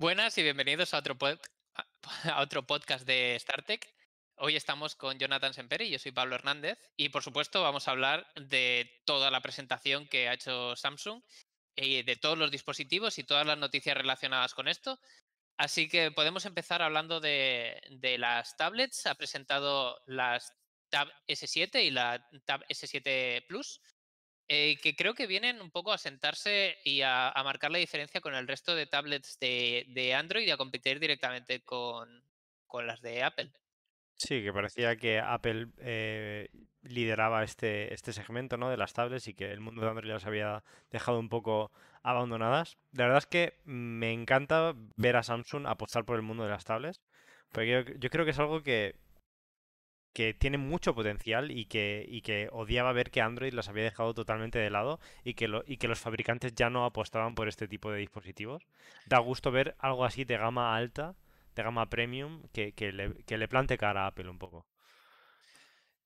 Buenas y bienvenidos a otro, a otro podcast de StarTech. Hoy estamos con Jonathan Semperi, yo soy Pablo Hernández y por supuesto vamos a hablar de toda la presentación que ha hecho Samsung y de todos los dispositivos y todas las noticias relacionadas con esto. Así que podemos empezar hablando de, de las tablets. Ha presentado las Tab S7 y la Tab S7 Plus, eh, que creo que vienen un poco a sentarse y a, marcar la diferencia con el resto de tablets de, Android y a competir directamente con, con las de Apple. Sí, que parecía que Apple eh, lideraba este, este segmento, ¿no? de las tablets y que el mundo de Android las había dejado un poco abandonadas. La verdad es que me encanta ver a Samsung apostar por el mundo de las tablets, porque yo creo que es algo que, que tiene mucho potencial y que, y que odiaba ver que Android las había dejado totalmente de lado y que, lo- y que los fabricantes ya no apostaban por este tipo de dispositivos. Da gusto ver algo así de gama alta, de gama premium, que, que le, que le plante cara a Apple un poco.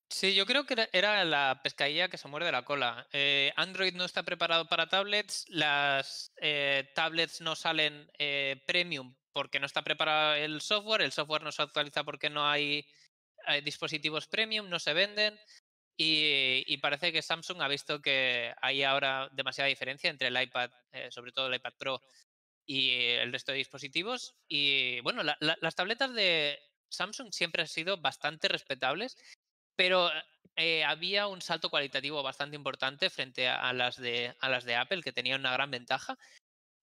Sí, yo creo que era- la pescadilla que se muerde la cola. Eh, Android no está preparado para tablets, las eh, tablets no salen eh, premium porque no está preparado el software, el software no se actualiza porque no hay eh, dispositivos premium, no se venden y, parece que Samsung ha visto que hay ahora demasiada diferencia entre el iPad, eh, sobre todo el iPad Pro y el resto de dispositivos. Y bueno, la- la- las tabletas de Samsung siempre han sido bastante respetables pero eh, había un salto cualitativo bastante importante frente a, las de, a las de Apple, que tenían una gran ventaja.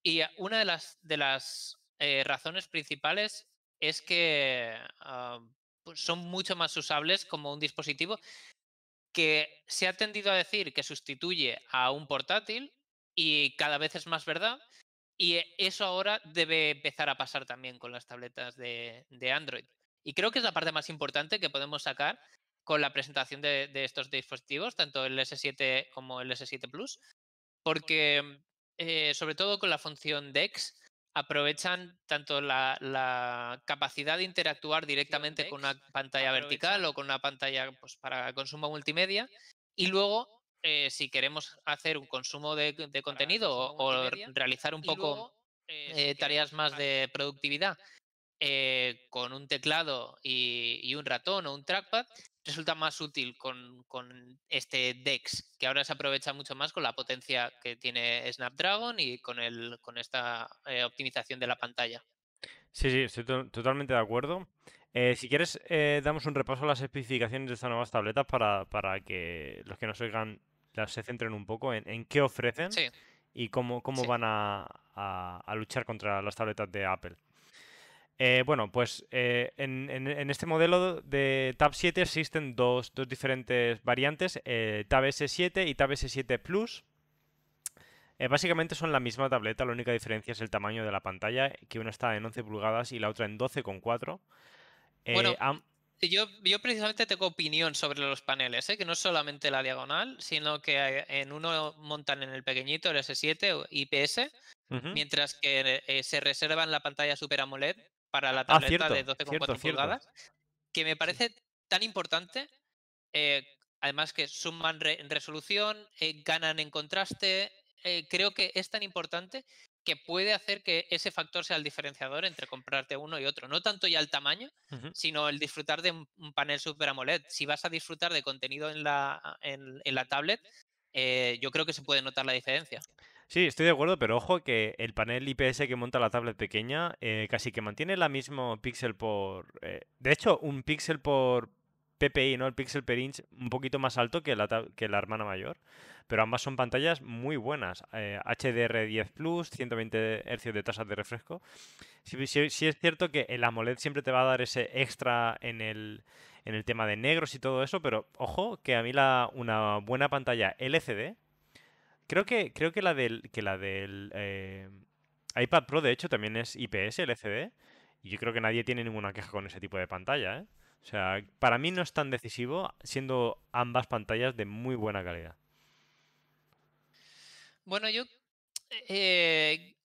Y una de las, de las eh, razones principales es que ah, son mucho más usables como un dispositivo que se ha tendido a decir que sustituye a un portátil y cada vez es más verdad. Y eh, eso ahora debe empezar a pasar también con las tabletas de, Android. Y creo que es la parte más importante que podemos sacar con la presentación de, de estos dispositivos, tanto el S7 como el S7 Plus, porque eh, sobre todo con la función DeX aprovechan tanto la, la capacidad de interactuar directamente con una pantalla vertical o con una pantalla pues, para consumo multimedia y luego eh, si queremos hacer un consumo de, de contenido o, o realizar un poco eh, tareas más de productividad eh, con un teclado y, y un ratón o un trackpad, resulta más útil con, con este DeX, que ahora se aprovecha mucho más con la potencia que tiene Snapdragon y con, el, con esta eh, optimización de la pantalla. Sí, sí, estoy to- totalmente de acuerdo. Eh, si quieres, eh, damos un repaso a las especificaciones de estas nuevas tabletas para, para que los que nos oigan las se centren un poco en, en qué ofrecen Sí, y cómo, cómo sí. van a, a- a luchar contra las tabletas de Apple. Eh, bueno, pues eh, en, en- en este modelo de Tab 7 existen dos, dos diferentes variantes, eh, Tab S7 y Tab S7 Plus. Básicamente son la misma tableta, la única diferencia es el tamaño de la pantalla, que una está en 11 pulgadas y la otra en 12,4. Eh, Bueno, am- Yo, yo precisamente tengo opinión sobre los paneles, que no es solamente la diagonal, sino que en uno montan en el pequeñito, el S7 o IPS, mientras que se reservan la pantalla Super AMOLED para la Ah, tableta cierto, de 12,4 cierto, cierto. pulgadas, que me parece tan importante, eh, además que suman re- en resolución, eh, ganan en contraste, eh, creo que es tan importante que puede hacer que ese factor sea el diferenciador entre comprarte uno y otro. No tanto ya el tamaño, sino el disfrutar de un un panel Super AMOLED. Si vas a disfrutar de contenido en la, en, en la tablet, eh, yo creo que se puede notar la diferencia. Sí, estoy de acuerdo, pero ojo que el panel IPS que monta la tablet pequeña eh, casi que mantiene la mismo píxel por... eh, de hecho, un píxel por PPI, ¿no? El píxel per inch un poquito más alto que la, que la hermana mayor, pero ambas son pantallas muy buenas. eh, HDR10 Plus, 120 Hz de tasa de refresco. Sí- sí es cierto que el AMOLED siempre te va a dar ese extra en el, en el tema de negros y todo eso, pero ojo que a mí la, una buena pantalla LCD Creo que, creo que la del, que la del eh, iPad Pro, de hecho, también es IPS, LCD. Y yo creo que nadie tiene ninguna queja con ese tipo de pantalla, ¿eh? O sea, para mí no es tan decisivo, siendo ambas pantallas de muy buena calidad. Bueno, yo eh,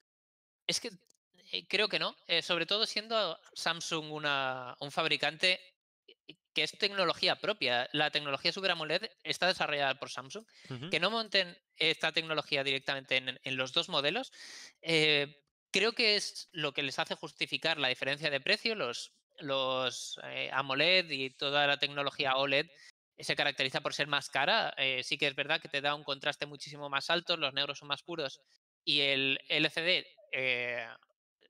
es que creo que no, sobre todo siendo Samsung una, un fabricante que es tecnología propia. La tecnología Super AMOLED está desarrollada por Samsung. Que no monten esta tecnología directamente en, en los dos modelos, eh, creo que es lo que les hace justificar la diferencia de precio, los, los eh, AMOLED y toda la tecnología OLED se caracteriza por ser más cara. Eh, sí que es verdad que te da un contraste muchísimo más alto, los negros son más puros y el LCD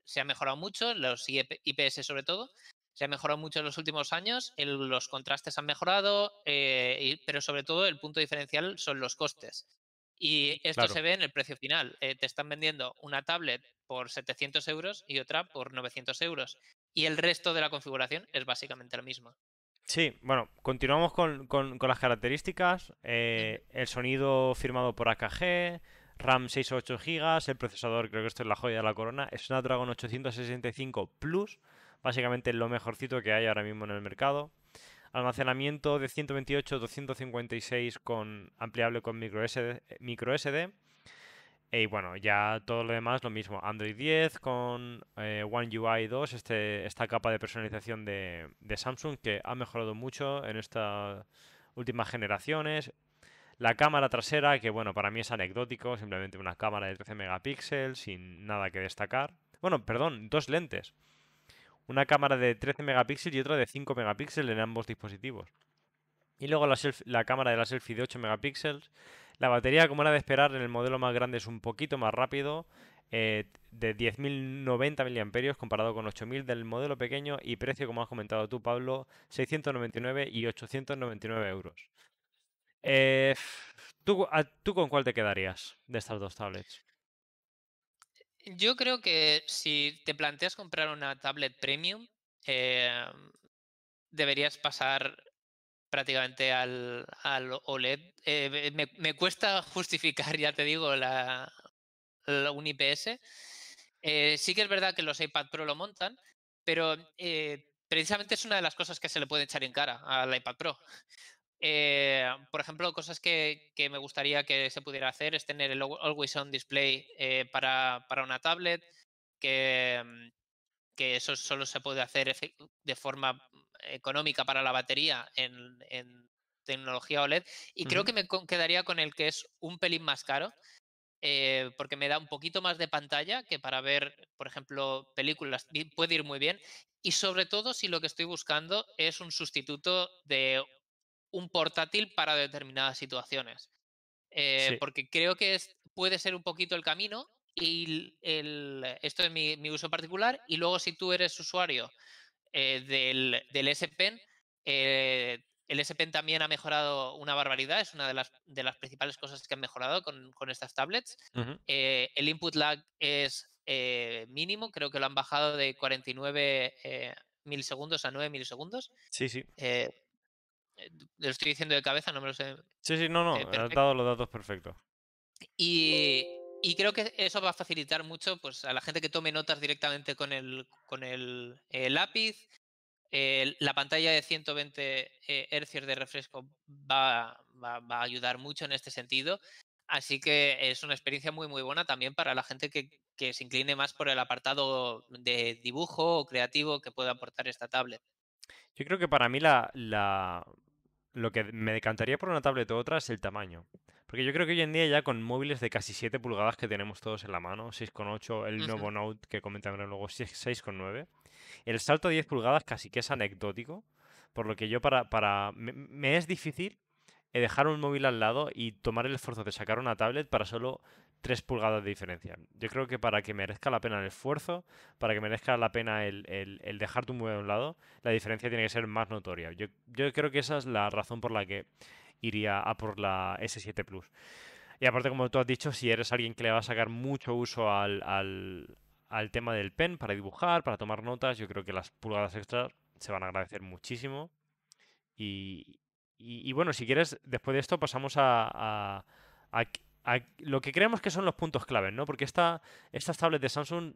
se ha mejorado mucho, los IPS sobre todo, se ha mejorado mucho en los últimos años, los contrastes han mejorado, pero sobre todo el punto diferencial son los costes. Y esto se ve en el precio final. te están vendiendo una tablet por 700 euros y otra por 900 euros. Y el resto de la configuración es básicamente lo mismo. Sí, bueno, continuamos con, las características. Eh, el sonido firmado por AKG, RAM 6 o 8 GB, el procesador, creo que esto es la joya de la corona, es Snapdragon 865 Plus, básicamente lo mejorcito que hay ahora mismo en el mercado. Almacenamiento de 128, 256 con ampliable con micro SD, micro SD y bueno, ya todo lo demás lo mismo. Android 10 con eh, One UI 2, este, esta capa de personalización de, Samsung que ha mejorado mucho en estas últimas generaciones. La cámara trasera, que bueno, para mí es anecdótico, simplemente una cámara de 13 megapíxeles sin nada que destacar. Bueno, perdón, dos lentes. Una cámara de 13 megapíxeles y otra de 5 megapíxeles en ambos dispositivos. Y luego la, la cámara de la selfie de 8 megapíxeles la batería, como era de esperar, en el modelo más grande es un poquito más rápido, eh, de 10.090 mAh comparado con 8.000 del modelo pequeño y precio, como has comentado tú, Pablo, 699 y 899 euros. Eh, ¿tú, ¿Tú con cuál te quedarías de estas dos tablets? Yo creo que si te planteas comprar una tablet premium, eh, deberías pasar prácticamente al, OLED. Eh, me, cuesta justificar, ya te digo, la, un IPS. Eh, sí que es verdad que los iPad Pro lo montan, pero precisamente es una de las cosas que se le puede echar en cara al iPad Pro. Por ejemplo, cosas que, me gustaría que se pudiera hacer es tener el Always On Display para, para, una tablet, que, mm, que eso solo se puede hacer de forma económica para la batería en, tecnología OLED. Y creo que me quedaría con el que es un pelín más caro, eh, porque me da un poquito más de pantalla que para ver, por ejemplo, películas puede ir muy bien. Y sobre todo si lo que estoy buscando es un sustituto de un portátil para determinadas situaciones. Eh, porque creo que es, puede ser un poquito el camino y el, esto es mi, mi, uso particular. Y luego si tú eres usuario eh, del, del S Pen, eh, el S Pen también ha mejorado una barbaridad, es una de las, de las principales cosas que han mejorado con, con estas tablets. Eh, el input lag es mínimo, creo que lo han bajado de 49 milisegundos a 9 milisegundos. Sí, sí. Lo estoy diciendo de cabeza, no me lo sé. Sí, sí, no, no, has dado los datos perfectos. Y, y creo que eso va a facilitar mucho pues, a la gente que tome notas directamente con el, con el, lápiz. la pantalla de 120 eh, Hz de refresco va, va, a ayudar mucho en este sentido. Así que es una experiencia muy, muy buena también para la gente que, que se incline más por el apartado de dibujo o creativo que pueda aportar esta tablet. Yo creo que para mí la, la, lo que me decantaría por una tablet u otra es el tamaño. Porque yo creo que hoy en día ya con móviles de casi 7 pulgadas que tenemos todos en la mano, 6,8, el nuevo Note que comentaré luego 6,9, el salto a 10 pulgadas casi que es anecdótico, por lo que yo para, para me, es difícil eh, dejar un móvil al lado y tomar el esfuerzo de sacar una tablet para solo 3 pulgadas de diferencia. Yo creo que para que merezca la pena el esfuerzo, para que merezca la pena el, el, dejar tu móvil a un lado, la diferencia tiene que ser más notoria. Yo, yo creo que esa es la razón por la que iría a por la S7 Plus. Y aparte, como tú has dicho, si eres alguien que le va a sacar mucho uso al, al, tema del pen para dibujar, para tomar notas, yo creo que las pulgadas extras se van a agradecer muchísimo. Y, y, bueno, si quieres, después de esto pasamos a, a, lo que creemos que son los puntos claves, ¿no? Porque esta, estas tablets de Samsung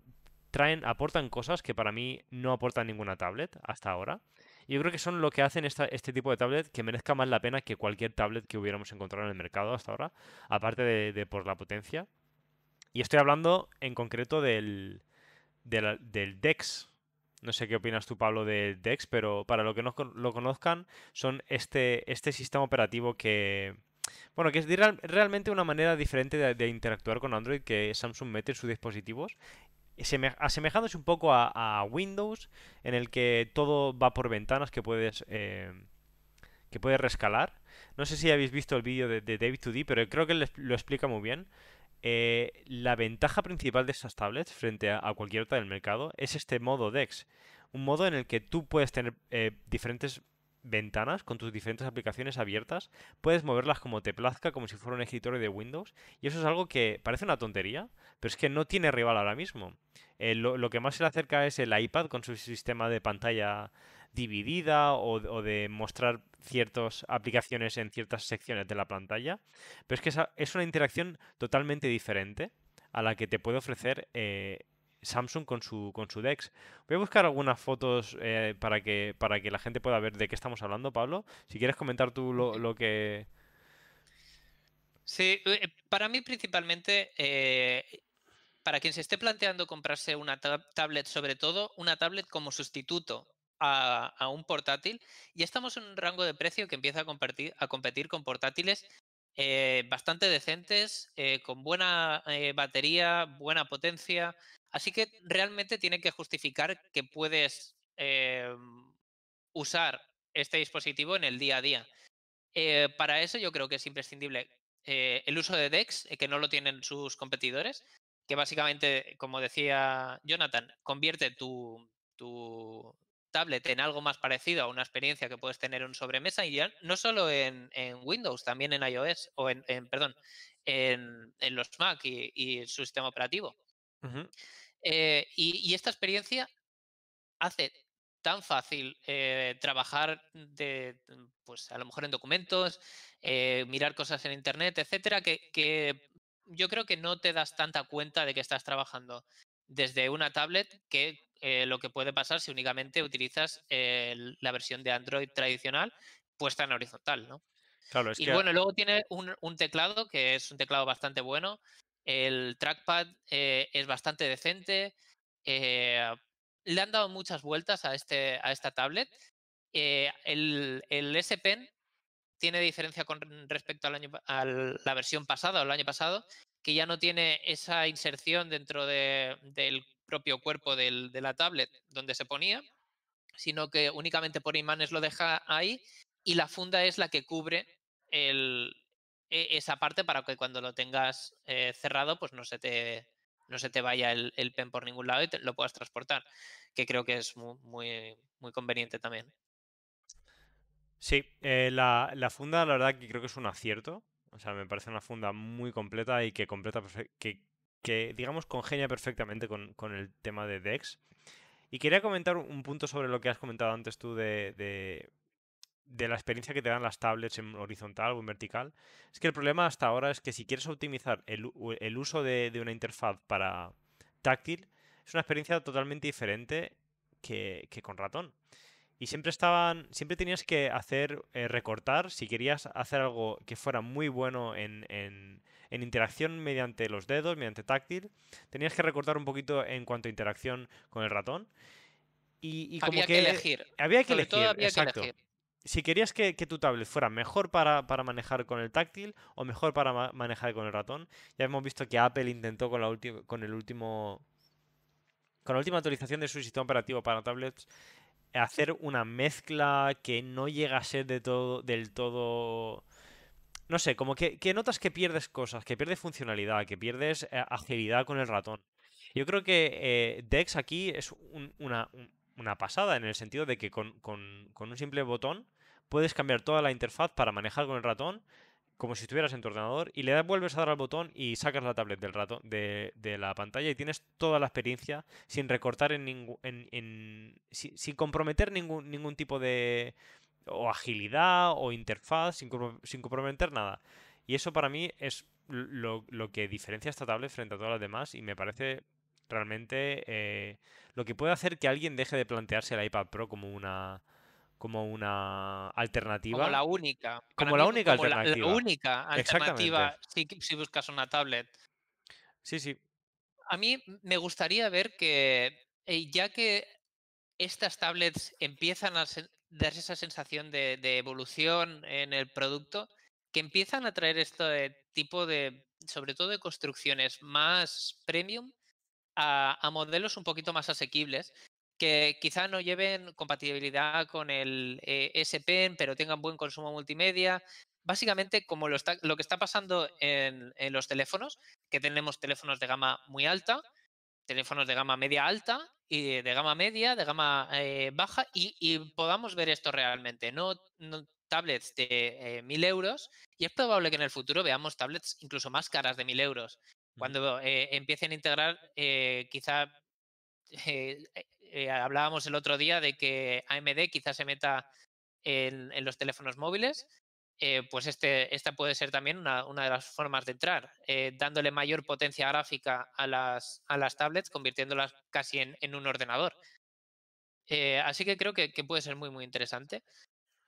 traen, aportan cosas que para mí no aportan ninguna tablet hasta ahora yo creo que son lo que hacen este tipo de tablet que merezca más la pena que cualquier tablet que hubiéramos encontrado en el mercado hasta ahora, aparte de, por la potencia. Y estoy hablando en concreto del, del, DeX. No sé qué opinas tú, Pablo, del DeX, pero para los que no lo conozcan, son este, este sistema operativo que, bueno, que es realmente una manera diferente de, interactuar con Android que Samsung mete en sus dispositivos seme- asemejándose un poco a, Windows, en el que todo va por ventanas que puedes, eh, que puedes rescalar. No sé si habéis visto el vídeo de, David 2D, pero creo que lo explica muy bien. Eh, la ventaja principal de estas tablets frente a, a cualquier otra del mercado es este modo DeX. Un modo en el que tú puedes tener eh, diferentes ventanas con tus diferentes aplicaciones abiertas. Puedes moverlas como te plazca, como si fuera un escritorio de Windows. Y eso es algo que parece una tontería, pero es que no tiene rival ahora mismo. Eh, lo, que más se le acerca es el iPad con su sistema de pantalla dividida o, de mostrar ciertas aplicaciones en ciertas secciones de la pantalla. Pero es que es una interacción totalmente diferente a la que te puede ofrecer eh, Samsung con su, con su DeX. Voy a buscar algunas fotos eh, para que, para que la gente pueda ver de qué estamos hablando, Pablo. Si quieres comentar tú lo, lo que... Sí, eh, para mí principalmente, eh, para quien se esté planteando comprarse una tab- tablet, sobre todo una tablet como sustituto a, a un portátil, ya estamos en un rango de precio que empieza a competir, a competir con portátiles eh, bastante decentes, eh, con buena batería, buena potencia. Así que realmente tiene que justificar que puedes eh, usar este dispositivo en el día a día. Eh, para eso yo creo que es imprescindible eh, el uso de DeX, que no lo tienen sus competidores, que básicamente, como decía Jonathan, convierte tu, tablet en algo más parecido a una experiencia que puedes tener en sobremesa y ya no solo en, Windows, también en iOS o en, en- perdón, en, en los Mac y, y su sistema operativo. Eh, y, y esta experiencia hace tan fácil eh, trabajar de, pues a lo mejor en documentos, eh, mirar cosas en internet, etcétera, que, que yo creo que no te das tanta cuenta de que estás trabajando desde una tablet que eh, lo que puede pasar si únicamente utilizas eh, la versión de Android tradicional puesta en horizontal, ¿no? Claro, es Y que... bueno, luego tiene un, un teclado que es un teclado bastante bueno. El trackpad eh, es bastante decente. eh, le han dado muchas vueltas a, este, a esta tablet. Eh, el, el S Pen tiene diferencia con respecto al año, a la versión pasada o el año pasado, que ya no tiene esa inserción dentro de- del propio cuerpo de la tablet donde se ponía, sino que únicamente por imanes lo deja ahí y la funda es la que cubre el- esa parte para que cuando lo tengas eh, cerrado, pues no se te, no se te vaya el, pen por ningún lado y te- lo puedas transportar, que creo que es mu- muy, muy conveniente también. Sí, eh, la, la funda la verdad que creo que es un acierto. O sea, me parece una funda muy completa y que completa que, que digamos congenia perfectamente con, con el tema de DeX. Y quería comentar un punto sobre lo que has comentado antes tú de, de la experiencia que te dan las tablets en horizontal o en vertical. Es que el problema hasta ahora es que si quieres optimizar el, el uso de, de una interfaz para táctil, es una experiencia totalmente diferente que, que con ratón. Y siempre estaban, siempre tenías que hacer, eh, recortar, si querías hacer algo que fuera muy bueno en, en- en interacción mediante los dedos, mediante táctil, tenías que recortar un poquito en cuanto a interacción con el ratón. Y, y como Había que que elegir. había que Sobre todo elegir, había exacto. que elegir. Si querías que, tu tablet fuera mejor para, para manejar con el táctil o mejor para ma- manejar con el ratón, ya hemos visto que Apple intentó con la última, con el último, con la última actualización de su sistema operativo para tablets hacer una mezcla que no llega a ser de todo, del todo... No sé, como que, notas que pierdes cosas, que pierdes funcionalidad, que pierdes eh, agilidad con el ratón. Yo creo que eh, Dex aquí es un- una, un- una pasada en el sentido de que con, un simple botón puedes cambiar toda la interfaz para manejar con el ratón como si estuvieras en tu ordenador y le das- vuelves a dar al botón y sacas la tablet del ratón de, la pantalla y tienes toda la experiencia sin recortar en ningún sin, comprometer ningún ningún tipo de o agilidad o interfaz sin, sin comprometer nada. Y eso para mí es lo, lo que diferencia esta tablet frente a todas las demás y me parece realmente eh, lo que puede hacer que alguien deje de plantearse el iPad Pro como una como una Como alternativa la única. Como la única como la, la alternativa. única alternativa si, si buscas una tablet. Sí, sí. A mí me gustaría ver que, eh, ya que estas tablets empiezan a sen- dar esa sensación de, de evolución en el producto, que empiezan a traer esto de tipo de, sobre todo de construcciones más premium, a, modelos un poquito más asequibles que quizá no lleven compatibilidad con el eh, S Pen, pero tengan buen consumo multimedia. Básicamente, como lo, está, lo que está pasando en, los teléfonos, que tenemos teléfonos de gama muy alta, teléfonos de gama media alta y de gama media, de gama eh, baja, y, podamos ver esto realmente, no, no tablets de eh, 1.000 euros, y es probable que en el futuro veamos tablets incluso más caras de 1.000 euros, cuando eh, empiecen a integrar eh, quizá... Eh, hablábamos el otro día de que AMD quizás se meta en, los teléfonos móviles pues este, esta puede ser también una, de las formas de entrar, dándole mayor potencia gráfica a las, a las tablets, convirtiéndolas casi en, un ordenador. Así que creo que, puede ser muy, muy interesante.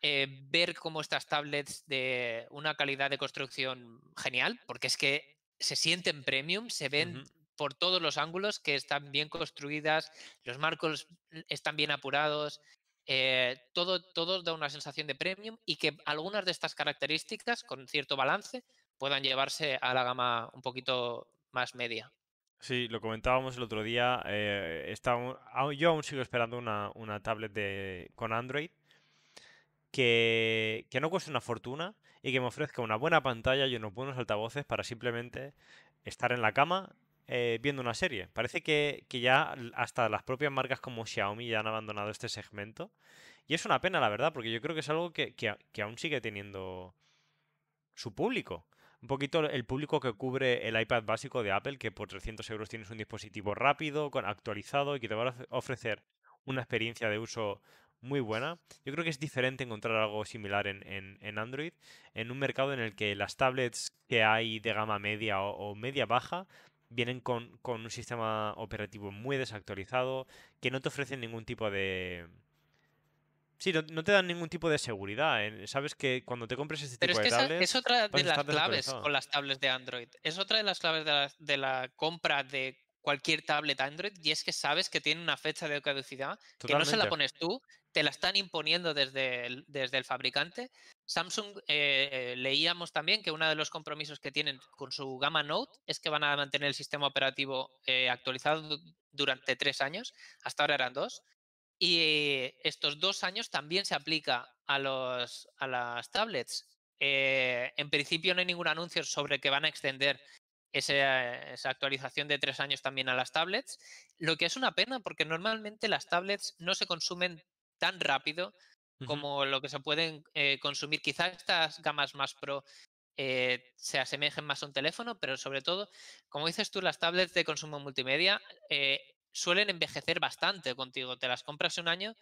ver cómo estas tablets de una calidad de construcción genial, porque es que se sienten premium, se ven uh -huh. por todos los ángulos que están bien construidas, los marcos están bien apurados, eh, todo, todo da una sensación de premium y que algunas de estas características, con cierto balance, puedan llevarse a la gama un poquito más media. Sí, lo comentábamos el otro día. Eh, está, yo aún sigo esperando una, una tablet de, con Android que, que, no cueste una fortuna y que me ofrezca una buena pantalla y unos buenos altavoces para simplemente estar en la cama eh, viendo una serie. Parece que, que, ya hasta las propias marcas como Xiaomi ya han abandonado este segmento. Y es una pena, la verdad, porque yo creo que es algo que, que, que aún sigue teniendo su público. Un poquito el público que cubre el iPad básico de Apple, que por 300 euros tienes un dispositivo rápido, actualizado y que te va a ofrecer una experiencia de uso muy buena. Yo creo que es diferente encontrar algo similar en, en, en Android, en un mercado en el que las tablets que hay de gama media o, o media baja vienen con, con, un sistema operativo muy desactualizado, que no te ofrecen ningún tipo de... Sí, no, no te dan ningún tipo de seguridad. ¿eh? Sabes que cuando te compres este Pero tipo es que de tablets... es otra de las claves con las tablets de Android. Es otra de las claves de la, de la compra de cualquier tablet Android y es que sabes que tiene una fecha de caducidad, Totalmente. que no se la pones tú, te la están imponiendo desde el, desde el fabricante. Samsung eh, leíamos también que uno de los compromisos que tienen con su gama Note es que van a mantener el sistema operativo eh, actualizado durante tres años, hasta ahora eran dos, y estos dos años también se aplica a, los, a las tablets. Eh, en principio no hay ningún anuncio sobre que van a extender ese, esa actualización de tres años también a las tablets, lo que es una pena porque normalmente las tablets no se consumen tan rápido uh -huh. como lo que se pueden eh, consumir. Quizás estas gamas más pro eh, se asemejen más a un teléfono, pero sobre todo, como dices tú, las tablets de consumo multimedia eh, suelen envejecer bastante contigo. Te las compras un año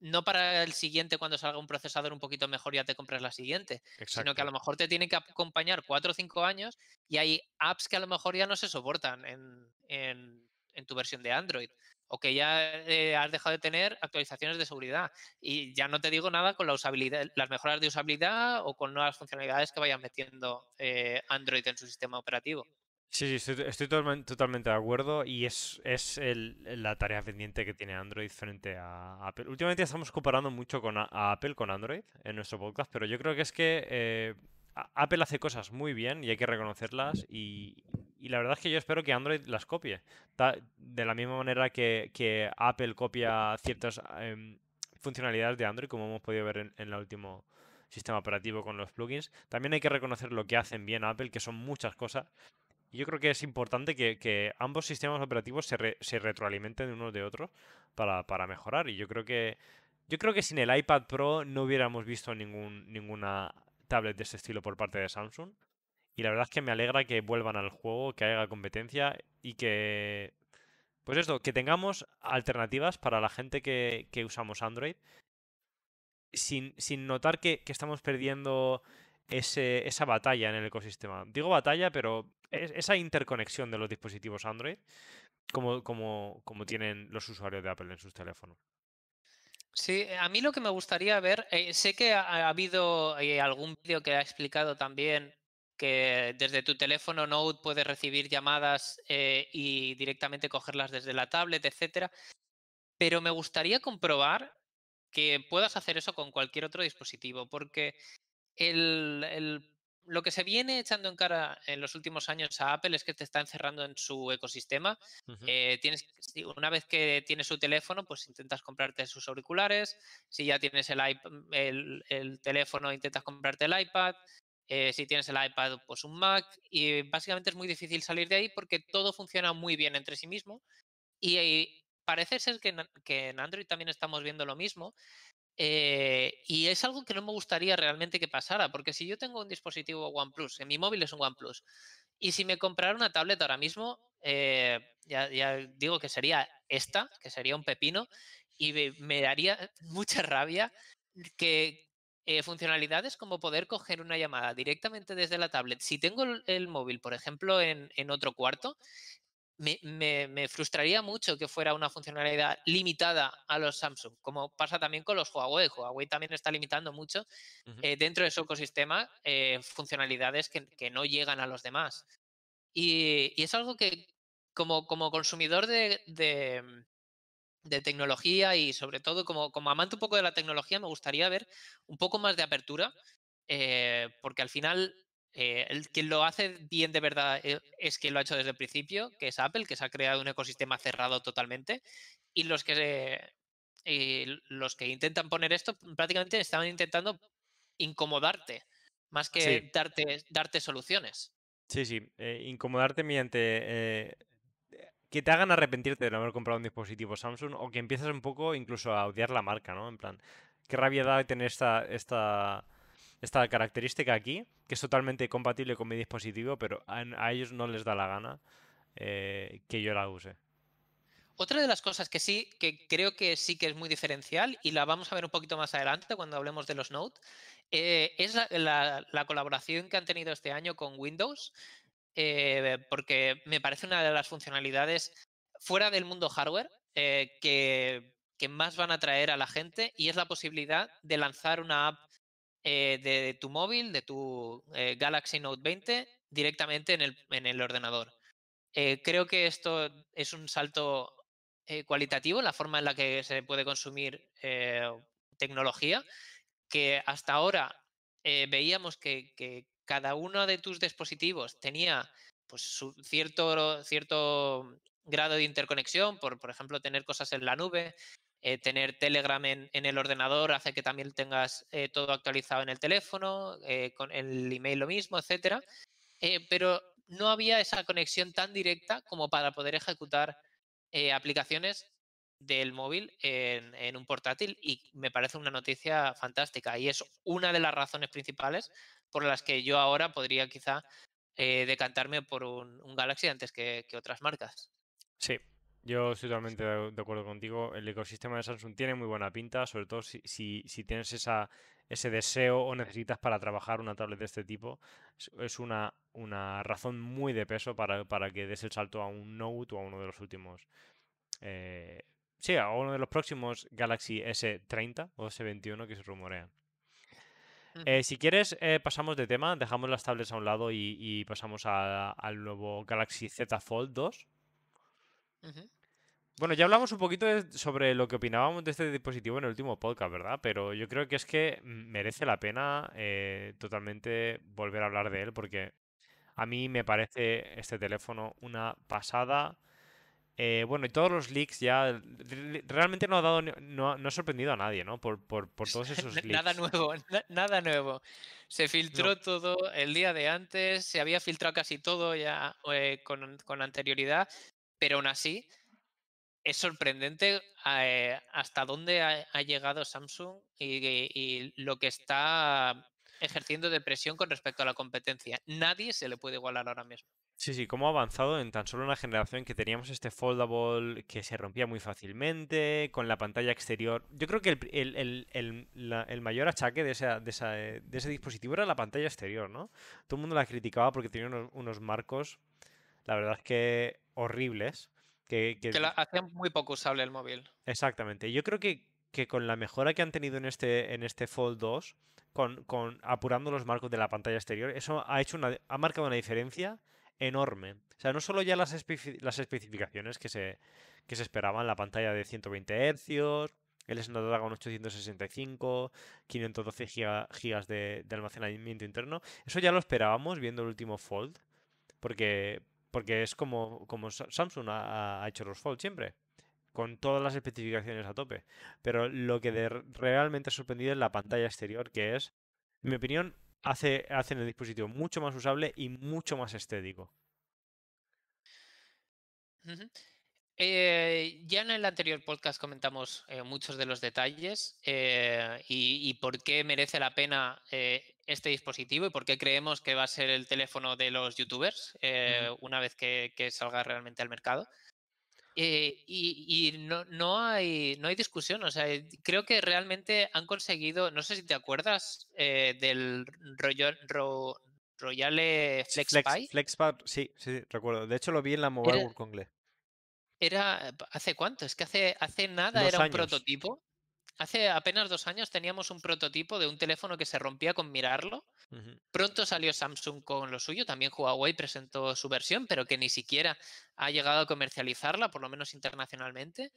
no para el siguiente cuando salga un procesador un poquito mejor ya te compras la siguiente, Exacto. sino que a lo mejor te tiene que acompañar cuatro o cinco años y hay apps que a lo mejor ya no se soportan en, en, en tu versión de Android o que ya eh, has dejado de tener actualizaciones de seguridad y ya no te digo nada con las mejoras de usabilidad o con nuevas funcionalidades que vayan metiendo eh, Android en su sistema operativo. Sí, sí, estoy, totalmente de acuerdo y es, la tarea pendiente que tiene Android frente a Apple. Últimamente estamos comparando mucho con Apple con Android en nuestro podcast, pero yo creo que es que eh, Apple hace cosas muy bien y hay que reconocerlas y, y, la verdad es que yo espero que Android las copie. De la misma manera que, Apple copia ciertas eh, funcionalidades de Android, como hemos podido ver en, el último sistema operativo con los plugins. También hay que reconocer lo que hacen bien Apple, que son muchas cosas yo creo que es importante que, ambos sistemas operativos se, re, se retroalimenten unos de otros para, para, mejorar. Y yo creo que yo creo que sin el iPad Pro no hubiéramos visto ningún, ninguna tablet de ese estilo por parte de Samsung. Y la verdad es que me alegra que vuelvan al juego, que haya competencia y que. Pues esto, que tengamos alternativas para la gente que, usamos Android. Sin, sin notar que, estamos perdiendo ese, esa batalla en el ecosistema. Digo batalla, pero es, esa interconexión de los dispositivos Android como, como, como tienen los usuarios de Apple en sus teléfonos. Sí, a mí lo que me gustaría ver, eh, sé que ha, ha habido eh, algún vídeo que ha explicado también que desde tu teléfono Note puedes recibir llamadas eh, y directamente cogerlas desde la tablet, etcétera. Pero me gustaría comprobar que puedas hacer eso con cualquier otro dispositivo, porque el, el lo que se viene echando en cara en los últimos años a Apple es que te está encerrando en su ecosistema. Eh, tienes, una vez que tienes su teléfono, pues intentas comprarte sus auriculares. Si ya tienes el, el, teléfono, intentas comprarte el iPad. Eh, si tienes el iPad, pues un Mac. Y básicamente es muy difícil salir de ahí porque todo funciona muy bien entre sí mismo. Y, parece ser que en Android también estamos viendo lo mismo. Eh, y es algo que no me gustaría realmente que pasara, porque si yo tengo un dispositivo OnePlus, en mi móvil es un OnePlus, y si me comprara una tablet ahora mismo, eh, ya, digo que sería esta, que sería un pepino, y me, daría mucha rabia que eh, funcionalidades como poder coger una llamada directamente desde la tablet. Si tengo el, móvil, por ejemplo, en, en otro cuarto, me, frustraría mucho que fuera una funcionalidad limitada a los Samsung, como pasa también con los Huawei. Huawei también está limitando mucho eh, dentro de su ecosistema eh, funcionalidades que, no llegan a los demás. Y, es algo que como, como consumidor de, de, tecnología y sobre todo como, como amante un poco de la tecnología, me gustaría ver un poco más de apertura, eh, porque al final eh, el, quien lo hace bien de verdad eh, es quien lo ha hecho desde el principio, que es Apple, que se ha creado un ecosistema cerrado totalmente. Y los que, los que intentan poner esto prácticamente estaban intentando incomodarte, más que darte, darte soluciones. Sí, sí, eh, incomodarte mediante que te hagan arrepentirte de no haber comprado un dispositivo Samsung o que empieces un poco incluso a odiar la marca, ¿no? En plan, qué rabia da tener esta, esta esta característica aquí, que es totalmente compatible con mi dispositivo, pero a, ellos no les da la gana eh, que yo la use. Otra de las cosas que sí, que creo que sí que es muy diferencial, y la vamos a ver un poquito más adelante cuando hablemos de los Note, eh, es la, colaboración que han tenido este año con Windows, eh, porque me parece una de las funcionalidades fuera del mundo hardware que, que, más van a traer a la gente, y es la posibilidad de lanzar una app eh, de tu móvil, de tu eh, Galaxy Note 20, directamente en el, en el ordenador. Eh, creo que esto es un salto cualitativo en la forma en la que se puede consumir tecnología, que hasta ahora veíamos que, cada uno de tus dispositivos tenía pues, su cierto, cierto grado de interconexión, por, por ejemplo, tener cosas en la nube, eh, tener Telegram en, el ordenador hace que también tengas eh, todo actualizado en el teléfono, eh, con el email lo mismo, etcétera. pero no había esa conexión tan directa como para poder ejecutar aplicaciones del móvil en, un portátil y me parece una noticia fantástica y es una de las razones principales por las que yo ahora podría quizá decantarme por un, Galaxy antes que, que otras marcas. Sí, yo estoy totalmente de acuerdo contigo. El ecosistema de Samsung tiene muy buena pinta, sobre todo si, si, tienes esa, ese deseo o necesitas para trabajar una tablet de este tipo. Es una, una razón muy de peso para, que des el salto a un Note o a uno de los últimos. Eh, sí, a uno de los próximos Galaxy S30 o S21 que se rumorean. Eh, si quieres, eh, pasamos de tema, dejamos las tablets a un lado y, pasamos al nuevo Galaxy Z Fold 2. Bueno, ya hablamos un poquito sobre lo que opinábamos de este dispositivo en el último podcast, ¿verdad? Pero yo creo que es que merece la pena eh, totalmente volver a hablar de él porque a mí me parece este teléfono una pasada. Eh, bueno, y todos los leaks ya realmente no ha dado no, ha sorprendido a nadie, ¿no? Por, todos esos leaks. Nada nuevo, nada nuevo. Se filtró todo el día de antes, se había filtrado casi todo ya eh, con, con anterioridad pero aún así es sorprendente eh, hasta dónde ha, llegado Samsung y, lo que está ejerciendo de presión con respecto a la competencia. Nadie se le puede igualar ahora mismo. Sí, sí, cómo ha avanzado en tan solo una generación que teníamos este foldable que se rompía muy fácilmente, con la pantalla exterior. Yo creo que el, mayor achaque de, de, ese dispositivo era la pantalla exterior, ¿no? Todo el mundo la criticaba porque tenía unos marcos la verdad es que horribles. Que, que... que hacían muy poco usable el móvil. Exactamente. Yo creo que, que, con la mejora que han tenido en este, en este Fold 2, con, con, apurando los marcos de la pantalla exterior, eso ha, hecho una, ha marcado una diferencia enorme. O sea, no solo ya las, las especificaciones que se, que se esperaban, la pantalla de 120 Hz, el Snapdragon 865, 512 GB de, de almacenamiento interno. Eso ya lo esperábamos viendo el último Fold, porque, porque es como, como Samsung ha, hecho los Fold siempre con todas las especificaciones a tope. Pero lo que realmente ha sorprendido es la pantalla exterior, que es, en mi opinión, hace, hace el dispositivo mucho más usable y mucho más estético. Eh, ya en el anterior podcast comentamos eh, muchos de los detalles eh, y, por qué merece la pena este dispositivo y por qué creemos que va a ser el teléfono de los youtubers una vez que, salga realmente al mercado. Y, no, hay, no hay discusión, o sea, creo que realmente han conseguido, no sé si te acuerdas del Royal, Royale FlexPy. Flex, sí, sí, recuerdo. De hecho lo vi en la Mobile World Congress era, ¿hace cuánto? Es que hace, hace nada era un prototipo. Hace apenas dos años teníamos un prototipo de un teléfono que se rompía con mirarlo. Pronto salió Samsung con lo suyo, también Huawei presentó su versión, pero que ni siquiera ha llegado a comercializarla, por lo menos internacionalmente.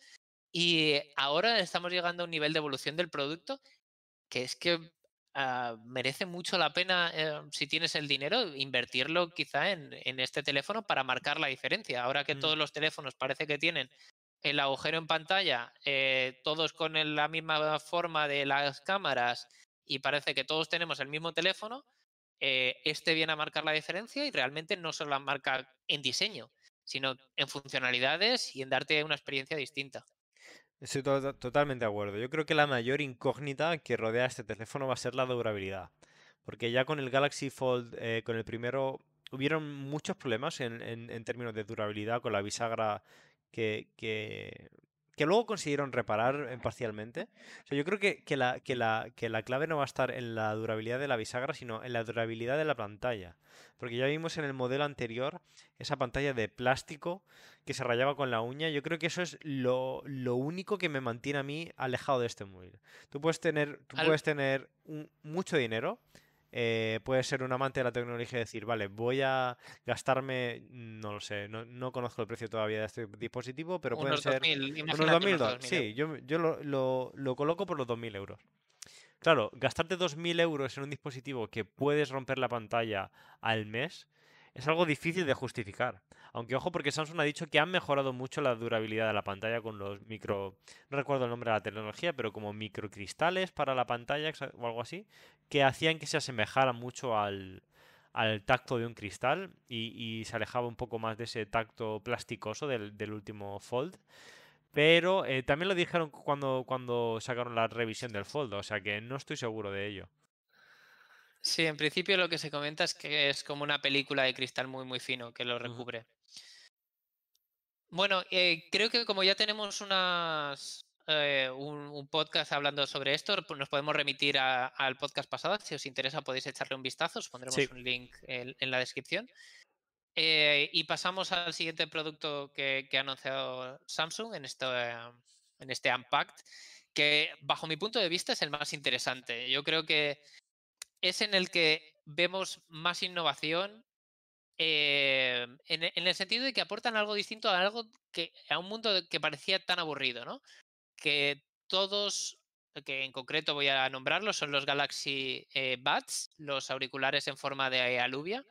Y ahora estamos llegando a un nivel de evolución del producto que es que Ah, merece mucho la pena, eh, si tienes el dinero, invertirlo quizá en, este teléfono para marcar la diferencia. Ahora que todos los teléfonos parece que tienen el agujero en pantalla, eh, todos con la misma forma de las cámaras y parece que todos tenemos el mismo teléfono, eh, este viene a marcar la diferencia y realmente no solo la marca en diseño, sino en funcionalidades y en darte una experiencia distinta. Estoy totalmente de acuerdo. Yo creo que la mayor incógnita que rodea este teléfono va a ser la durabilidad. Porque ya con el Galaxy Fold, eh, con el primero, hubieron muchos problemas en, en, términos de durabilidad con la bisagra que, que, que luego consiguieron reparar eh, parcialmente. yo creo que, que, la, que, la, que la clave no va a estar en la durabilidad de la bisagra, sino en la durabilidad de la pantalla. Porque ya vimos en el modelo anterior esa pantalla de plástico que se rayaba con la uña. Yo creo que eso es lo, lo único que me mantiene a mí alejado de este móvil. Tú puedes tener, tú puedes tener mucho dinero eh, puede ser un amante de la tecnología y decir, vale, voy a gastarme, no lo sé, no, conozco el precio todavía de este dispositivo, pero pueden ser unos 2.000 Sí, yo, yo lo, lo, coloco por los 2.000 euros. Claro, gastarte 2.000 euros en un dispositivo que puedes romper la pantalla al mes es algo difícil de justificar. Aunque ojo, porque Samsung ha dicho que han mejorado mucho la durabilidad de la pantalla con los micro. No recuerdo el nombre de la tecnología, pero como microcristales para la pantalla o algo así, que hacían que se asemejara mucho al, tacto de un cristal y, se alejaba un poco más de ese tacto plasticoso del, último Fold. Pero eh, también lo dijeron cuando, cuando sacaron la revisión del Fold, o sea que no estoy seguro de ello. Sí, en principio lo que se comenta es que es como una película de cristal muy, muy fino que lo recubre. Bueno, eh, creo que como ya tenemos unas, eh, un, podcast hablando sobre esto, pues nos podemos remitir al podcast pasado. Si os interesa podéis echarle un vistazo, os pondremos un link en, la descripción. Eh, y pasamos al siguiente producto que, ha anunciado Samsung en, esto, en este Unpacked, que bajo mi punto de vista es el más interesante. Yo creo que es en el que vemos más innovación eh, en, el sentido de que aportan algo distinto a algo que a un mundo que parecía tan aburrido, ¿no? Que todos, que en concreto voy a nombrarlos, son los Galaxy eh, Buds, los auriculares en forma de aluvia,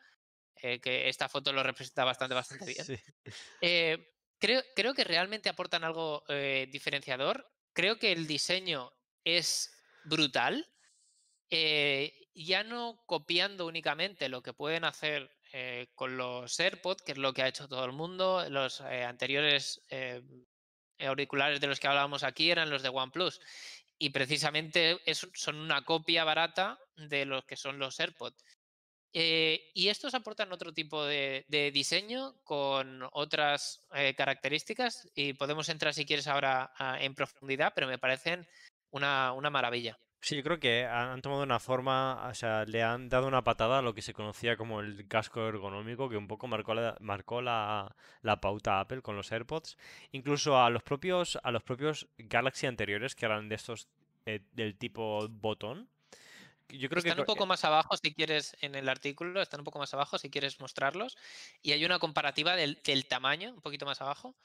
eh, que esta foto lo representa bastante, bastante bien. creo, creo que realmente aportan algo diferenciador. Creo que el diseño es brutal ya no copiando únicamente lo que pueden hacer eh, con los AirPods, que es lo que ha hecho todo el mundo. Los eh, anteriores eh, auriculares de los que hablábamos aquí eran los de OnePlus. Y precisamente son una copia barata de los que son los AirPods. y estos aportan otro tipo de, diseño con otras características y podemos entrar si quieres ahora en profundidad, pero me parecen una maravilla. Sí, yo creo que han tomado una forma, o sea, le han dado una patada a lo que se conocía como el casco ergonómico, que un poco marcó la, marcó la, pauta Apple con los AirPods. Incluso a los propios, a los propios Galaxy anteriores, que eran de estos eh, del tipo botón. Yo creo están un poco más abajo si quieres en el artículo, están un poco más abajo si quieres mostrarlos. Y hay una comparativa del, del tamaño, un poquito más abajo.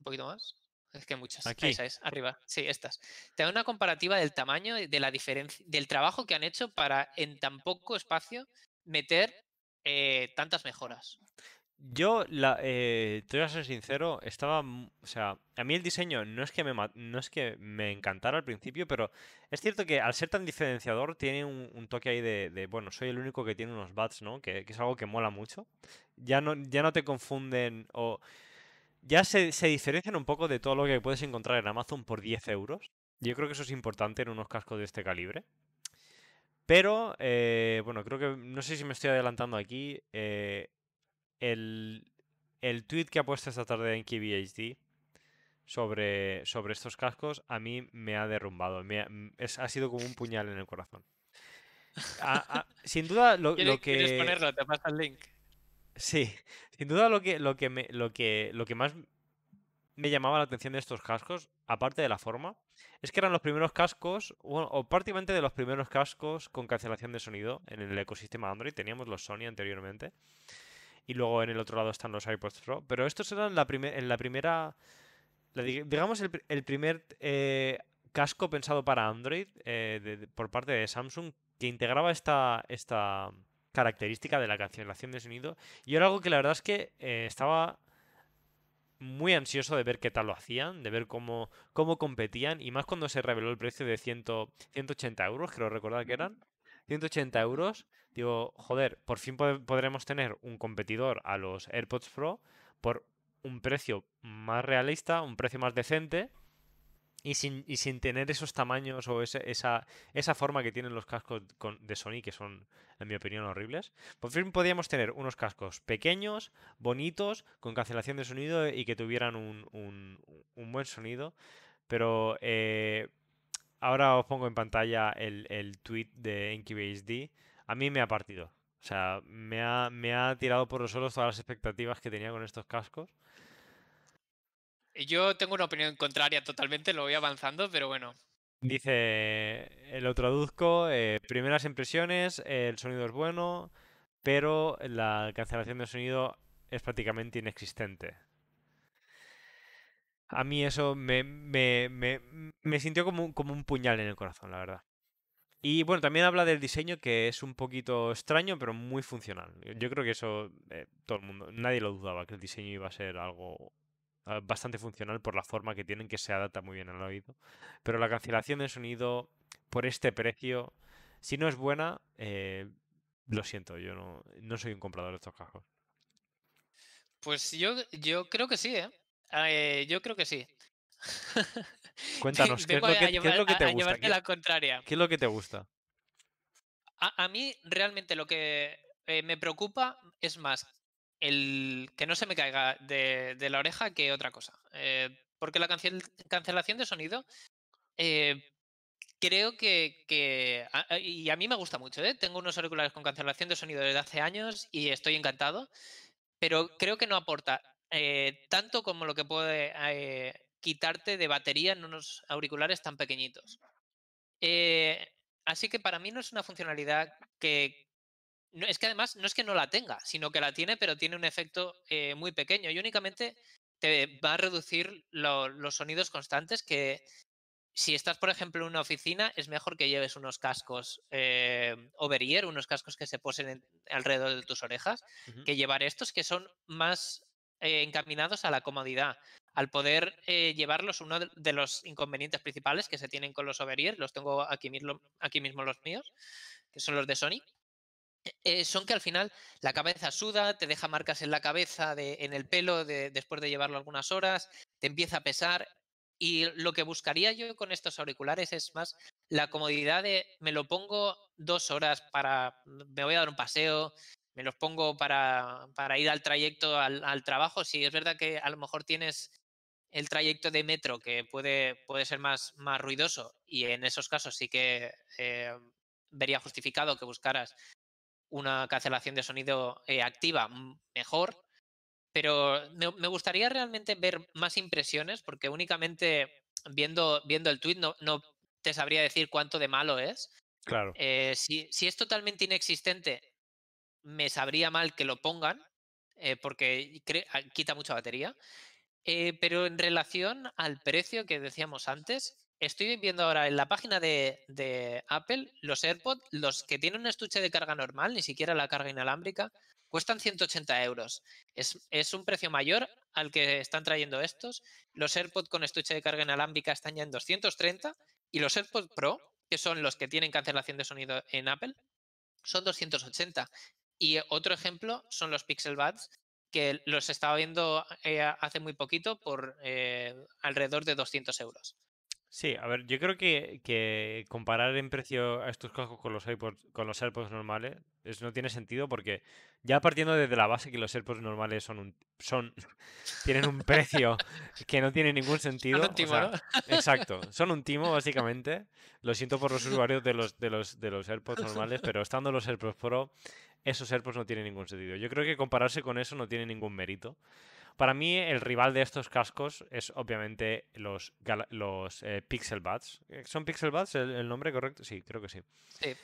Un poquito más. Es que muchas. Aquí. Esa es, arriba. Sí, estas. Te da una comparativa del tamaño, de la diferencia, del trabajo que han hecho para en tan poco espacio meter eh, tantas mejoras. Yo, la, eh, te voy a ser sincero, estaba, o sea, a mí el diseño no es que me, no es que me encantara al principio, pero es cierto que al ser tan diferenciador tiene un, un toque ahí de, de, bueno, soy el único que tiene unos bats, ¿no? Que, que es algo que mola mucho. Ya no, ya no te confunden o ya se, se diferencian un poco de todo lo que puedes encontrar en Amazon por 10 euros. Yo creo que eso es importante en unos cascos de este calibre. Pero, eh, bueno, creo que, no sé si me estoy adelantando aquí. eh, el, el tweet que ha puesto esta tarde en KBHD sobre, sobre estos cascos a mí me ha derrumbado. me ha, m- es- ha sido como un puñal en el corazón. A- a- sin duda, lo, ¿Quieres, lo quieres que. ponerlo? Te pasa el link. Sí, sin duda lo que, lo que, me, lo que, lo que más me llamaba la atención de estos cascos, aparte de la forma, es que eran los primeros cascos, bueno, o prácticamente de los primeros cascos con cancelación de sonido en el ecosistema Android. Teníamos los Sony anteriormente. Y luego en el otro lado están los iPods Pro. Pero estos eran la primer- en la primera. digamos, el, el primer eh, casco pensado para Android eh, por parte de Samsung que integraba esta, esta característica de la cancelación de sonido. Y era algo que la verdad es que eh, estaba muy ansioso de ver qué tal lo hacían, de ver cómo, cómo competían. Y más cuando se reveló el precio de 100 180 euros, creo recordar que eran. 180 euros. Digo, joder, por fin pod- podremos tener un competidor a los AirPods Pro por un precio más realista, un precio más decente y sin, y sin tener esos tamaños o ese- esa, esa forma que tienen los cascos con- de Sony, que son, en mi opinión, horribles. Por fin podíamos tener unos cascos pequeños, bonitos, con cancelación de sonido y que tuvieran un, un- un buen sonido. Pero eh, ahora os pongo en pantalla el, el tweet de NQBHD. A mí me ha partido. O sea, me ha, me ha tirado por los suelos todas las expectativas que tenía con estos cascos. Yo tengo una opinión contraria totalmente, lo voy avanzando, pero bueno. Dice, eh, lo traduzco, eh, primeras impresiones, eh, el sonido es bueno, pero la cancelación de sonido es prácticamente inexistente. A mí eso me, me, me, me sintió como, un- como un puñal en el corazón, la verdad. Y bueno, también habla del diseño que es un poquito extraño, pero muy funcional. Yo creo que eso eh, todo el mundo, nadie lo dudaba, que el diseño iba a ser algo bastante funcional por la forma que tienen, que se adapta muy bien al oído. Pero la cancelación de sonido por este precio, si no es buena, eh, lo siento, yo no, no soy un comprador de estos cascos. Pues yo, yo creo que sí, ¿eh? Eh, yo creo que sí. Cuéntanos, ¿qué es lo que, qué es lo que te gusta? ¿Qué, la contraria. qué es lo que te gusta? A, a mí realmente lo que eh, me preocupa es más el que no se me caiga de, de la oreja que otra cosa. Eh, porque la cancel- cancelación de sonido eh, creo que, que- y a mí me gusta mucho, ¿eh? Tengo unos auriculares con cancelación de sonido desde hace años y estoy encantado, pero creo que no aporta eh, tanto como lo que puede quitarte de batería en unos auriculares tan pequeñitos. Así que para mí no es una funcionalidad que... No, es que además no es que no la tenga, sino que la tiene, pero tiene un efecto eh, muy pequeño y únicamente te va a reducir lo- los sonidos constantes que si estás, por ejemplo, en una oficina, es mejor que lleves unos cascos eh, over-ear, unos cascos que se posen en- alrededor de tus orejas, que llevar estos que son más eh, encaminados a la comodidad. Al poder eh, llevarlos, uno de- los inconvenientes principales que se tienen con los over-ear, los tengo aquí mismo, aquí mismo los míos, que son los de Sony, eh, son que al final la cabeza suda, te deja marcas en la cabeza, de- en el pelo, de- después de llevarlo algunas horas, te empieza a pesar. Y lo que buscaría yo con estos auriculares es más la comodidad de me lo pongo dos horas para, me voy a dar un paseo, me los pongo para, para ir al trayecto al, trabajo. Si es verdad que a lo mejor tienes el trayecto de metro que puede, puede ser más, más ruidoso y en esos casos sí que eh, vería justificado que buscaras una cancelación de sonido eh, activa mejor, pero me, me gustaría realmente ver más impresiones porque únicamente viendo, viendo el tweet no, no te sabría decir cuánto de malo es. Claro. Eh, si, si es totalmente inexistente, me sabría mal que lo pongan eh, porque quita mucha batería. Pero en relación al precio que decíamos antes, estoy viendo ahora en la página de, Apple los AirPods, los que tienen un estuche de carga normal, ni siquiera la carga inalámbrica, cuestan 180 euros. Es, es un precio mayor al que están trayendo estos. Los AirPods con estuche de carga inalámbrica están ya en 230 y los AirPods Pro, que son los que tienen cancelación de sonido en Apple, son 280. Y otro ejemplo son los Pixel Buds, que los estaba viendo eh, hace muy poquito por eh, alrededor de 200 euros. Sí, a ver, yo creo que, que comparar en precio a estos cascos con los AirPods, con los AirPods normales eso no tiene sentido porque ya partiendo desde la base que los AirPods normales son un, son tienen un precio que no tiene ningún sentido. Son un timo, o sea, ¿no? exacto, son un timo básicamente. Lo siento por los usuarios de los de los de los AirPods normales, pero estando los AirPods Pro, esos AirPods no tienen ningún sentido. Yo creo que compararse con eso no tiene ningún mérito. Para mí, el rival de estos cascos es obviamente los, los eh, Pixel Buds. Eh, ¿Son Pixel Buds el, el nombre correcto? Sí, creo que sí. Sí.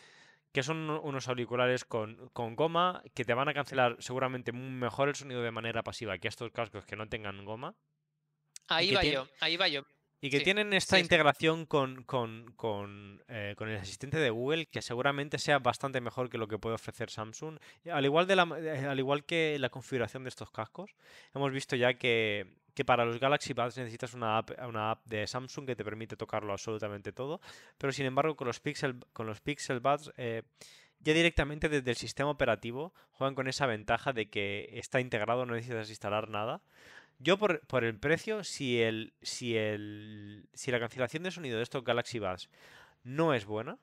Que son uno- unos auriculares con, con goma que te van a cancelar seguramente mejor el sonido de manera pasiva que estos cascos que no tengan goma. Ahí va yo, ahí va yo. Y que Sí, tienen esta sí, sí. integración con, con, con, eh, con el asistente de Google que seguramente sea bastante mejor que lo que puede ofrecer Samsung. Al igual, de la, eh, al igual que la configuración de estos cascos, hemos visto ya que, que para los Galaxy Buds necesitas una app, una app de Samsung que te permite tocarlo absolutamente todo, pero sin embargo con los Pixel, con los Pixel Buds eh, ya directamente desde el sistema operativo juegan con esa ventaja de que está integrado, no necesitas instalar nada. Yo por, por el precio, si el, si el, si la cancelación de sonido de estos Galaxy Buds no es buena,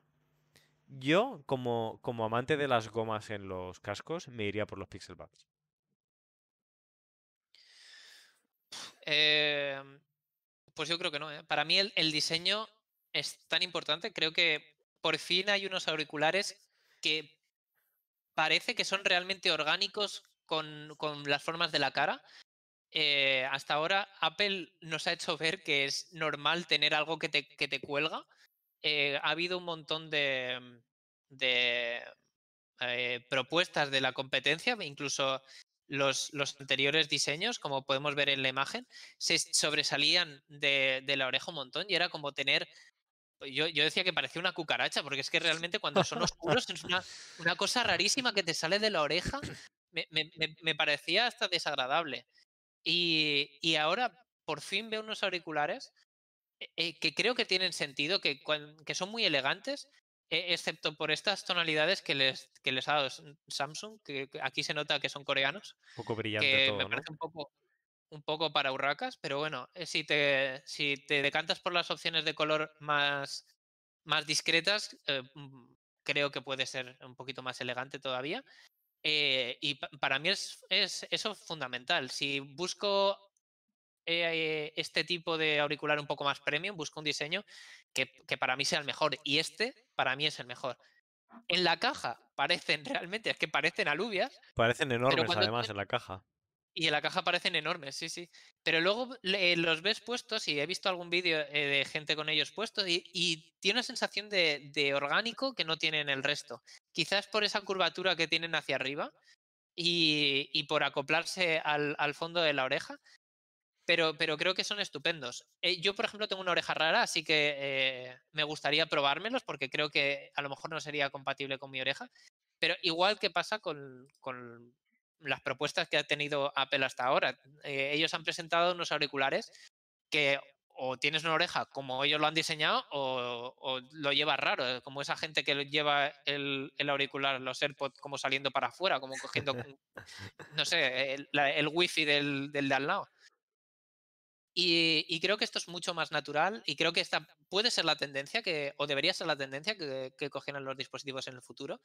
yo como, como amante de las gomas en los cascos me iría por los Pixel Buds. Eh, pues yo creo que no. ¿eh? Para mí el, el diseño es tan importante. Creo que por fin hay unos auriculares que parece que son realmente orgánicos con, con las formas de la cara. Eh, hasta ahora Apple nos ha hecho ver que es normal tener algo que te, que te cuelga. Eh, ha habido un montón de, de eh, propuestas de la competencia, incluso los, los anteriores diseños, como podemos ver en la imagen, se sobresalían de, de la oreja un montón y era como tener yo, yo decía que parecía una cucaracha, porque es que realmente cuando son oscuros es una, una cosa rarísima que te sale de la oreja. Me, me- me- me parecía hasta desagradable. Y, y ahora por fin veo unos auriculares eh, eh, que creo que tienen sentido, que, son muy elegantes, eh, excepto por estas tonalidades que les, que les ha dado Samsung, que, aquí se nota que son coreanos, Un poco brillante que todo, me ¿no? parece un poco, un poco para urracas, pero bueno, eh, si te, si te decantas por las opciones de color más, más discretas, mm, creo que puede ser un poquito más elegante todavía. Eh, y pa- para mí es, es eso fundamental. Si busco eh, este tipo de auricular un poco más premium, busco un diseño que, que para mí sea el mejor. Y este, para mí, es el mejor. En la caja parecen realmente, es que parecen alubias, Parecen enormes además en la caja. y en la caja parecen enormes, sí, sí. Pero luego los ves puestos y he visto algún vídeo eh, de gente con ellos puestos y, y tiene una sensación de, de orgánico que no tienen el resto. Quizás por esa curvatura que tienen hacia arriba y, por acoplarse al, fondo de la oreja. Pero, creo que son estupendos. Eh, yo, por ejemplo, tengo una oreja rara, así que eh, me gustaría probármelos porque creo que a lo mejor no sería compatible con mi oreja. Pero igual que pasa con, con las propuestas que ha tenido Apple hasta ahora. Eh, ellos han presentado unos auriculares que o tienes una oreja como ellos lo han diseñado o, o lo llevas raro, eh, como esa gente que lleva el, el auricular, los AirPods, como saliendo para afuera, como cogiendo, no sé, el, el wifi del, del de al lado. Y, y creo que esto es mucho más natural y creo que esta puede ser la tendencia que, o debería ser la tendencia que, que cogieran los dispositivos en el futuro.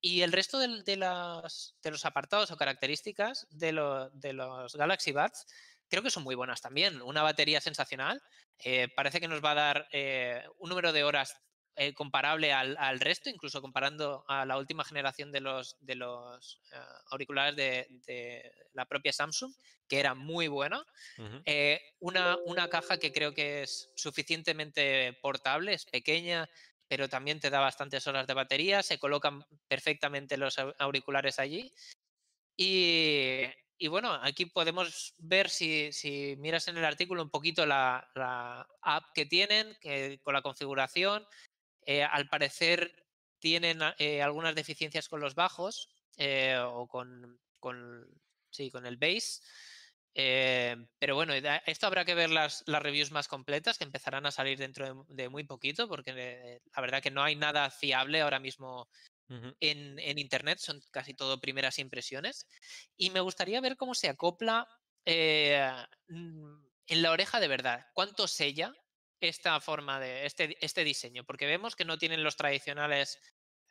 Y el resto del- de, las- de los apartados o características de, lo- de los Galaxy Buds creo que son muy buenas también. Una batería sensacional. eh, parece que nos va a dar eh, un número de horas eh, comparable al, al resto, incluso comparando a la última generación de los, de los auriculares de, de la propia Samsung, que era muy buena. Eh, una, una caja que creo que es suficientemente portable, es pequeña, pero también te da bastantes horas de batería, se colocan perfectamente los au- auriculares allí. Y, y bueno, aquí podemos ver si, si, miras en el artículo un poquito la, la app que tienen, que, con la configuración. Eh, al parecer tienen eh, algunas deficiencias con los bajos eh, o con, con, sí, con el base. pero bueno, esto habrá que ver las, las, reviews más completas que empezarán a salir dentro de, de muy poquito, porque la verdad que no hay nada fiable ahora mismo en, Internet, son casi todo primeras impresiones. Y me gustaría ver cómo se acopla eh, mm, en la oreja de verdad. ¿Cuánto sella esta forma de este, este diseño? Porque vemos que no tienen los tradicionales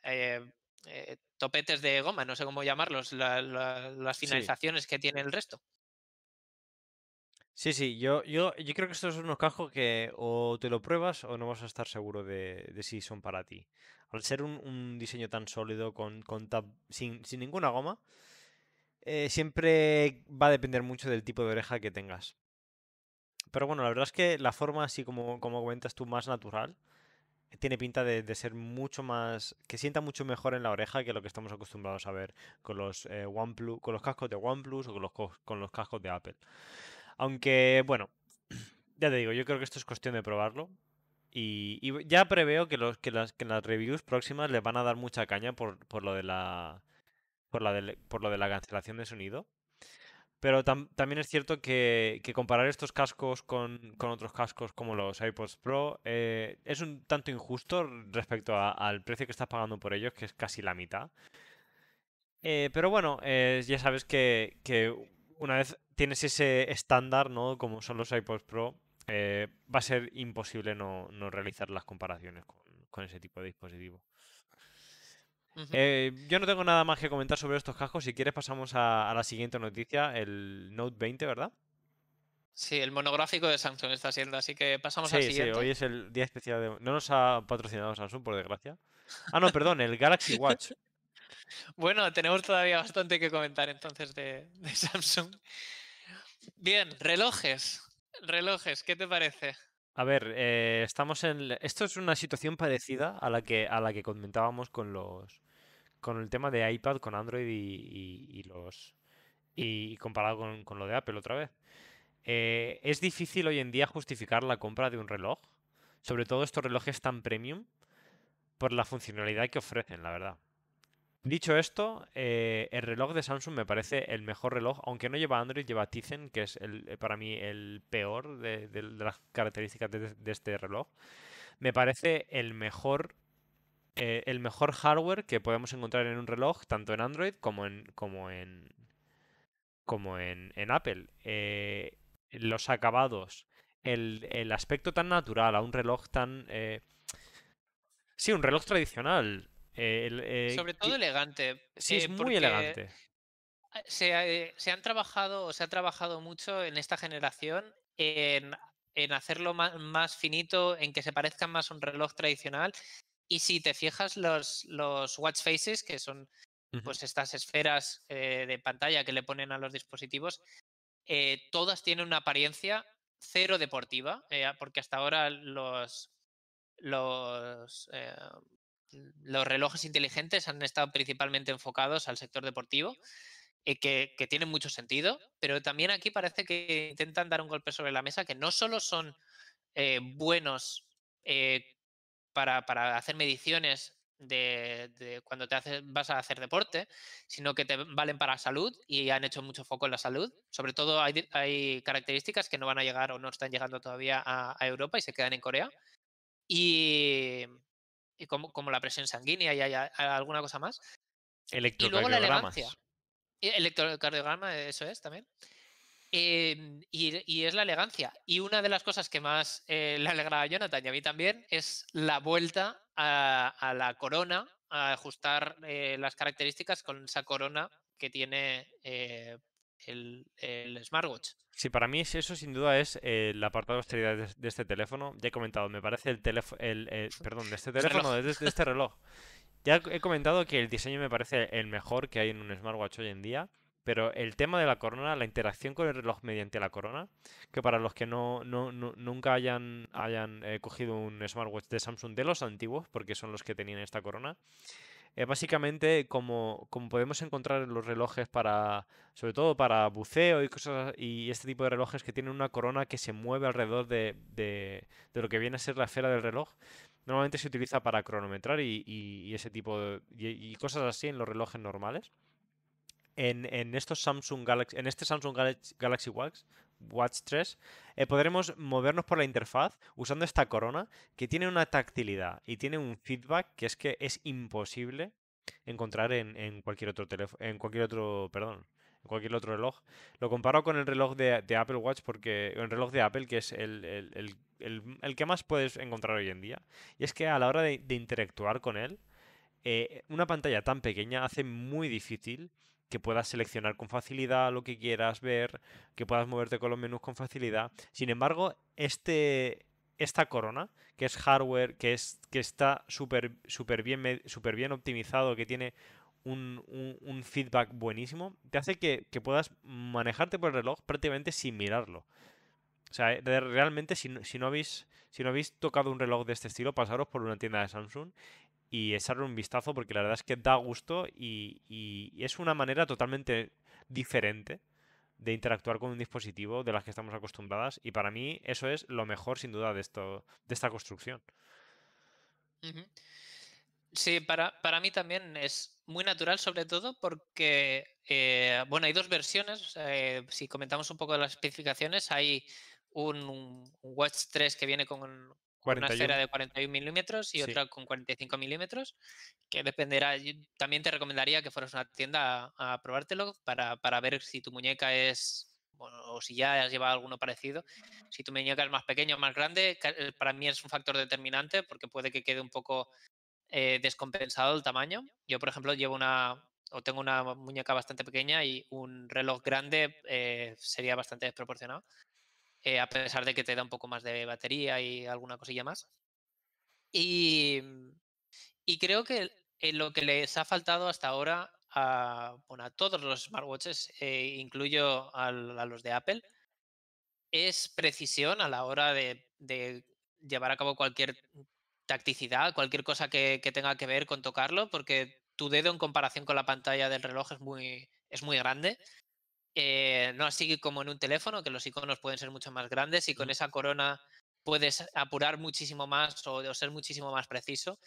eh, eh, topetes de goma, no sé cómo llamarlos, las finalizaciones que tiene el resto. Sí, sí, yo, yo, yo creo que estos son unos cascos que o te lo pruebas o no vas a estar seguro de, si son para ti. Al ser un, diseño tan sólido, con, sin, ninguna goma, eh, siempre va a depender mucho del tipo de oreja que tengas. Pero bueno, la verdad es que la forma, así como, como comentas tú, más natural, tiene pinta de, ser mucho más. que sienta mucho mejor en la oreja que lo que estamos acostumbrados a ver con los, eh, OnePlus, con los cascos de OnePlus o con los, con los cascos de Apple. Aunque, bueno, ya te digo, yo creo que esto es cuestión de probarlo. Y, ya preveo que, los, que, las, que las reviews próximas les van a dar mucha caña por, por lo de la. Por, la de, por lo de la cancelación de sonido. Pero también es cierto que, que comparar estos cascos con, con, otros cascos como los iPods Pro eh, es un tanto injusto respecto al precio que estás pagando por ellos, que es casi la mitad. Eh, pero bueno, eh, ya sabes que, que una vez tienes ese estándar, ¿no? Como son los iPods Pro, eh, va a ser imposible no, realizar las comparaciones con, ese tipo de dispositivo. Eh, yo no tengo nada más que comentar sobre estos cascos. Si quieres pasamos a, la siguiente noticia, el Note 20, ¿verdad? Sí, el monográfico de Samsung está siendo, así que pasamos al siguiente. Sí, hoy es el día especial de... No nos ha patrocinado Samsung, por desgracia. Ah, no, perdón, el Galaxy Watch. bueno, tenemos todavía bastante que comentar entonces de Samsung. Bien, relojes. Relojes, ¿qué te parece? A ver, eh, estamos en. Esto es una situación parecida a la que, a la que comentábamos con los. con el tema de iPad, con Android y, los. y comparado con, lo de Apple otra vez. Eh, es difícil hoy en día justificar la compra de un reloj. Sobre todo estos relojes tan premium. Por la funcionalidad que ofrecen, la verdad. Dicho esto, eh, el reloj de Samsung me parece el mejor reloj, aunque no lleva Android, lleva Tizen, que es el, eh, para mí el peor de, las características de, este reloj. Me parece el mejor, eh, el mejor hardware que podemos encontrar en un reloj, tanto en Android como en, como en, como en, Apple. los acabados, el, aspecto tan natural a un reloj tan... sí, un reloj tradicional. Eh, Sobre todo elegante. Sí, es eh, muy elegante. Se, se, han trabajado, o se ha trabajado mucho en esta generación en, en hacerlo más, finito, en que se parezca más a un reloj tradicional. Y si te fijas, los, los watch faces, que son pues estas esferas eh, de pantalla que le ponen a los dispositivos, todas tienen una apariencia cero deportiva, porque hasta ahora los, los los relojes inteligentes han estado principalmente enfocados al sector deportivo, eh, que, tienen mucho sentido, pero también aquí parece que intentan dar un golpe sobre la mesa que no solo son eh, buenos eh, para, hacer mediciones de, cuando te vas a hacer deporte, sino que te valen para salud y han hecho mucho foco en la salud. Sobre todo hay, características que no van a llegar o no están llegando todavía a Europa y se quedan en Corea. Y, y como, como la presión sanguínea y hay, alguna cosa más. Y luego la elegancia. Electrocardiograma, eso es también. Em, y, es la elegancia. Y una de las cosas que más eh, le alegra a Jonathan y a mí también es la vuelta a, la corona, a ajustar eh, las características con esa corona que tiene eh, el, smartwatch. Sí, para mí eso sin duda es eh, el apartado de austeridad de, este teléfono. Ya he comentado, me parece el teléfono, el, perdón, de este teléfono, de, este reloj. Ya he comentado que el diseño me parece el mejor que hay en un smartwatch hoy en día. Pero el tema de la corona, la interacción con el reloj mediante la corona, que para los que no, nunca hayan, hayan eh, cogido un smartwatch de Samsung de los antiguos, porque son los que tenían esta corona, básicamente como, como podemos encontrar en los relojes para, sobre todo para buceo y cosas y este tipo de relojes que tienen una corona que se mueve alrededor de, de, de lo que viene a ser la esfera del reloj. Normalmente se utiliza para cronometrar y, y- ese tipo de y, y cosas así en los relojes normales. En, en estos Samsung Galaxy, en este Samsung Galaxy, Galaxy Watch 3, eh, podremos movernos por la interfaz usando esta corona que tiene una tactilidad y tiene un feedback que es que es imposible encontrar en, cualquier otro teléfono, en cualquier otro, perdón, en cualquier otro reloj. Lo comparo con el reloj de, Apple Watch porque el reloj de Apple que es el, el- el- el- que más puedes encontrar hoy en día. Y es que a la hora de, de interactuar con él, eh, una pantalla tan pequeña hace muy difícil que puedas seleccionar con facilidad lo que quieras ver, que puedas moverte con los menús con facilidad. Sin embargo, este, esta corona, que es hardware, que, es, que está súper súper bien, bien optimizado, que tiene un, un- feedback buenísimo, te hace que, que puedas manejarte por el reloj prácticamente sin mirarlo. O sea, eh, realmente si si no habéis, si no habéis tocado un reloj de este estilo, pasaros por una tienda de Samsung y echarle un vistazo porque la verdad es que da gusto y, es una manera totalmente diferente de interactuar con un dispositivo de las que estamos acostumbradas y para mí eso es lo mejor sin duda de esto de esta construcción. Sí, para, para mí también es muy natural, sobre todo porque, eh, bueno, hay dos versiones. eh, si comentamos un poco de las especificaciones, hay un, un Watch 3 que viene con, un- con una 41. esfera de 41 milímetros y Sí. otra con 45 milímetros, que dependerá. yo También te recomendaría que fueras a una tienda a, a probártelo para, para ver si tu muñeca es, bueno, o si ya has llevado alguno parecido. Si tu muñeca es más pequeña o más grande, eh, para mí es un factor determinante porque puede que quede un poco eh, descompensado el tamaño. Yo, por ejemplo, llevo una o tengo una muñeca bastante pequeña y un reloj grande eh, sería bastante desproporcionado, eh, a pesar de que te da un poco más de batería y alguna cosilla más. Y, creo que eh, lo que les ha faltado hasta ahora a, bueno, a todos los smartwatches, eh, incluyo al- a los de Apple, es precisión a la hora de, de llevar a cabo cualquier tacticidad, cualquier cosa que, que tenga que ver con tocarlo, porque tu dedo en comparación con la pantalla del reloj es muy, es muy grande. Eh, no así como en un teléfono, que los iconos pueden ser mucho más grandes y con esa corona puedes apurar muchísimo más o, o ser muchísimo más preciso.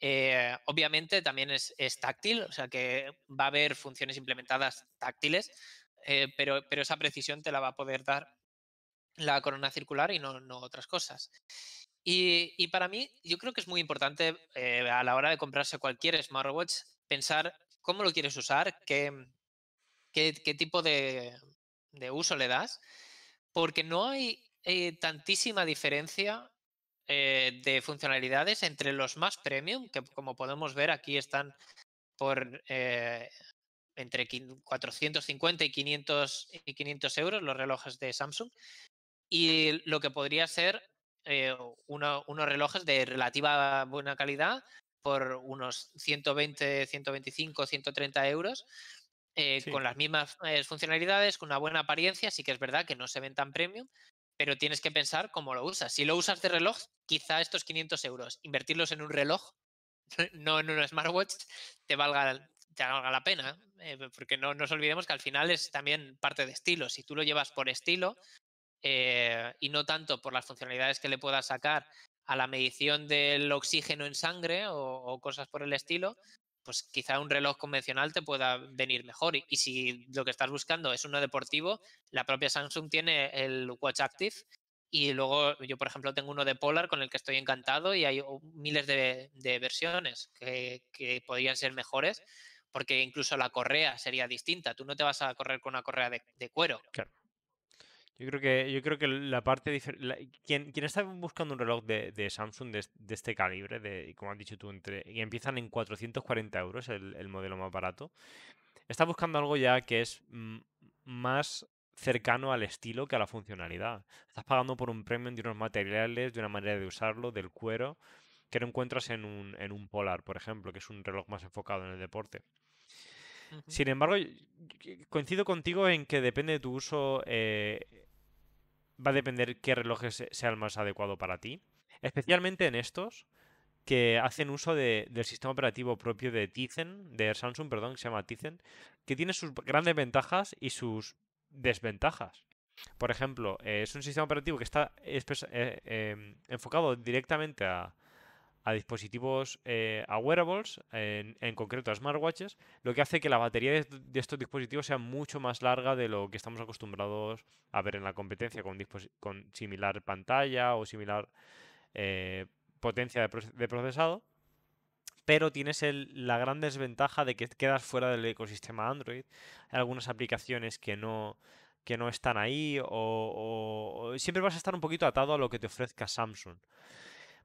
Eh, obviamente también es, es táctil, o sea que va a haber funciones implementadas táctiles, eh, pero, pero esa precisión te la va a poder dar la corona circular y no, no otras cosas. Y, y para mí, yo creo que es muy importante eh, a la hora de comprarse cualquier smartwatch pensar cómo lo quieres usar, qué, qué, tipo de, uso le das, porque no hay eh, tantísima diferencia eh, de funcionalidades entre los más premium, que como podemos ver aquí están por eh, entre quin- 450 y 500, y 500 euros los relojes de Samsung, y lo que podría ser eh, uno- unos relojes de relativa buena calidad por unos 120, 125, 130 euros, eh, Sí, con las mismas eh, funcionalidades, con una buena apariencia. Sí que es verdad que no se ven tan premium, pero tienes que pensar cómo lo usas. Si lo usas de reloj, quizá estos 500 euros, invertirlos en un reloj, no en un smartwatch, te valga, te valga la pena. eh, porque no nos olvidemos que al final es también parte de estilo. Si tú lo llevas por estilo, y no tanto por las funcionalidades que le puedas sacar a la medición del oxígeno en sangre o, o cosas por el estilo, pues quizá un reloj convencional te pueda venir mejor. Y, si lo que estás buscando es uno deportivo, la propia Samsung tiene el Watch Active. Y luego yo, por ejemplo, tengo uno de Polar con el que estoy encantado y hay miles de, de versiones que, que podrían ser mejores porque incluso la correa sería distinta. Tú no te vas a correr con una correa de, de cuero. claro. Yo creo que, yo creo que la parte la- quien, quien está buscando un reloj de, de Samsung de, de este calibre, de, como has dicho tú, entre, y empiezan en 440 euros el, el modelo más barato, está buscando algo ya que es mm, más cercano al estilo que a la funcionalidad. Estás pagando por un premium de unos materiales, de una manera de usarlo, del cuero, que no encuentras en un, en un Polar, por ejemplo, que es un reloj más enfocado en el deporte. Sin embargo, coincido contigo en que depende de tu uso, eh, va a depender qué reloj es- sea el más adecuado para ti. Especialmente en estos, que hacen uso de- del sistema operativo propio de Tizen, de Samsung, perdón, que se llama Tizen, que tiene sus grandes ventajas y sus desventajas. Por ejemplo, eh, es un sistema operativo que está eh, em, enfocado directamente a, a dispositivos, eh, a wearables, en, concreto a smartwatches, lo que hace que la batería de, estos dispositivos sea mucho más larga de lo que estamos acostumbrados a ver en la competencia con, con similar pantalla o similar eh, potencia de, proce- de procesado. Pero tienes la gran desventaja de que quedas fuera del ecosistema Android. Hay algunas aplicaciones que no, que no están ahí o siempre vas a estar un poquito atado a lo que te ofrezca Samsung.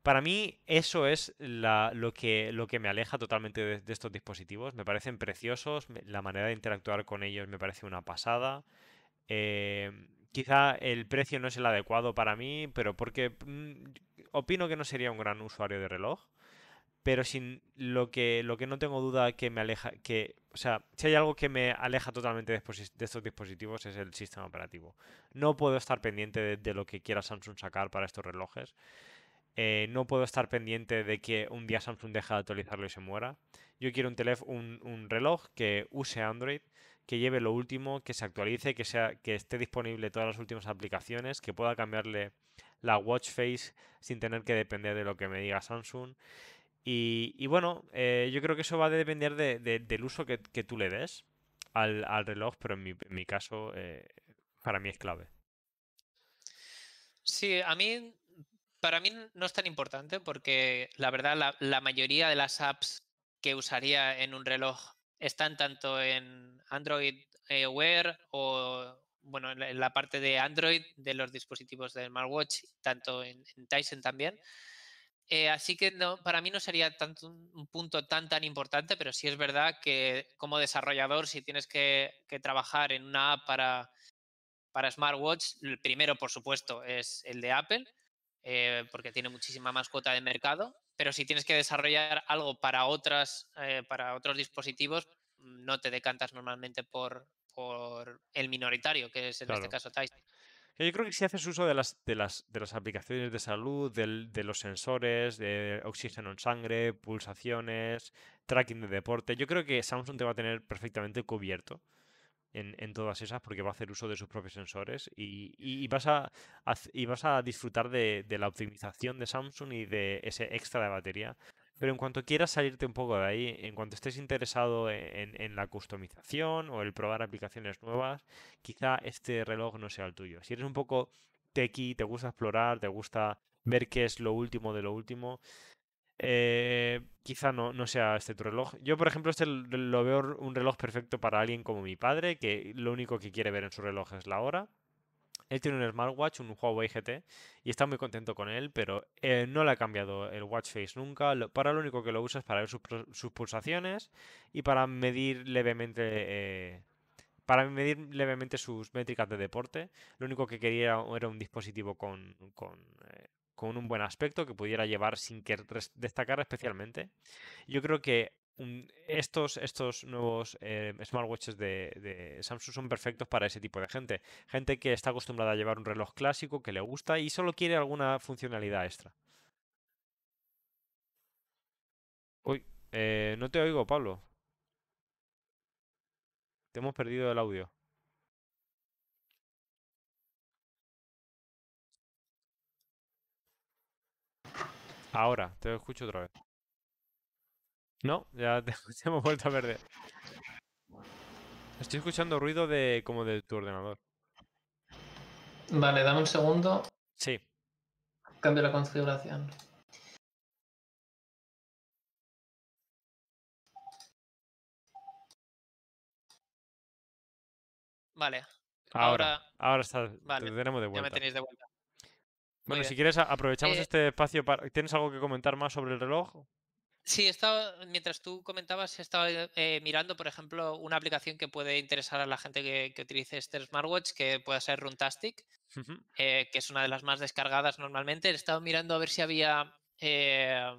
Para mí eso es lo que, me aleja totalmente de, estos dispositivos. Me parecen preciosos, la manera de interactuar con ellos me parece una pasada. Eh, quizá el precio no es el adecuado para mí, pero porque mm, opino que no sería un gran usuario de reloj. Pero sin lo que, no tengo duda que me aleja, que, o sea, si hay algo que me aleja totalmente de, estos dispositivos es el sistema operativo. No puedo estar pendiente de lo que quiera Samsung sacar para estos relojes. Eh, no puedo estar pendiente de que un día Samsung deja de actualizarlo y se muera. Yo quiero un teléfono, un, reloj que use Android, que lleve lo último, que se actualice, que esté disponible todas las últimas aplicaciones, que pueda cambiarle la watch face sin tener que depender de lo que me diga Samsung. Y, bueno, eh, yo creo que eso va a depender de- de- del uso que, tú le des al, reloj, pero en mi, en mi caso, eh, para mí es clave. Sí, a mí, para mí no es tan importante porque la verdad la, la mayoría de las apps que usaría en un reloj están tanto en Android eh, Wear o, bueno, en la, parte de Android de los dispositivos del smartwatch, tanto en, en Tyson también. Eh, así que no, para mí no sería tanto un un punto tan tan importante, pero sí es verdad que como desarrollador, si tienes que, que trabajar en una app para, para smartwatch, el primero, por supuesto, es el de Apple, eh, porque tiene muchísima más cuota de mercado. Pero si tienes que desarrollar algo para otras, eh, para otros dispositivos, mm, no te decantas normalmente por, por el minoritario, que es en este caso Tyson. Que Yo creo que si haces uso de las, de las, de las aplicaciones de salud, del- de los sensores, de oxígeno en sangre, pulsaciones, tracking de deporte, yo creo que Samsung te va a tener perfectamente cubierto en, en todas esas porque va a hacer uso de sus propios sensores y, vas a, y vas a disfrutar de, de la optimización de Samsung y de ese extra de batería. Pero en cuanto quieras salirte un poco de ahí, en cuanto estés interesado en, en la customización o el probar aplicaciones nuevas, quizá este reloj no sea el tuyo. Si eres un poco techie, te gusta explorar, te gusta ver qué es lo último de lo último, eh, quizá no, no sea este tu reloj. Yo, por ejemplo, este lo veo un reloj perfecto para alguien como mi padre, que lo único que quiere ver en su reloj es la hora. Él tiene un smartwatch, un Huawei GT, y está muy contento con él, pero eh, no le ha cambiado el watch face nunca. para lo único que lo usa es para ver sus, sus pulsaciones y para medir levemente eh, para medir levemente sus métricas de deporte. Lo único que quería era un dispositivo con, con un buen aspecto que pudiera llevar sin que destacara especialmente. Yo creo que estos, estos nuevos eh, smartwatches de, de Samsung son perfectos para ese tipo de gente. Gente que está acostumbrada a llevar un reloj clásico, que le gusta y solo quiere alguna funcionalidad extra. Uy, eh, no te oigo, Pablo. Te hemos perdido el audio. Ahora, te escucho otra vez. No, ya te, te hemos vuelto a perder. Estoy escuchando ruido de como de tu ordenador. Vale, dame un segundo. Sí, Cambio la configuración. Vale, ahora, ahora ahora está, Vale, te tenemos de ya me vuelta. tenéis de vuelta. Bueno, si quieres aprovechamos Eh, este espacio para... ¿Tienes algo que comentar más sobre el reloj? Sí, estaba, mientras tú comentabas, estaba eh, mirando, por ejemplo, una aplicación que puede interesar a la gente que, que utilice este smartwatch, que puede ser Runtastic, eh, que es una de las más descargadas normalmente. He estado mirando a ver si había eh,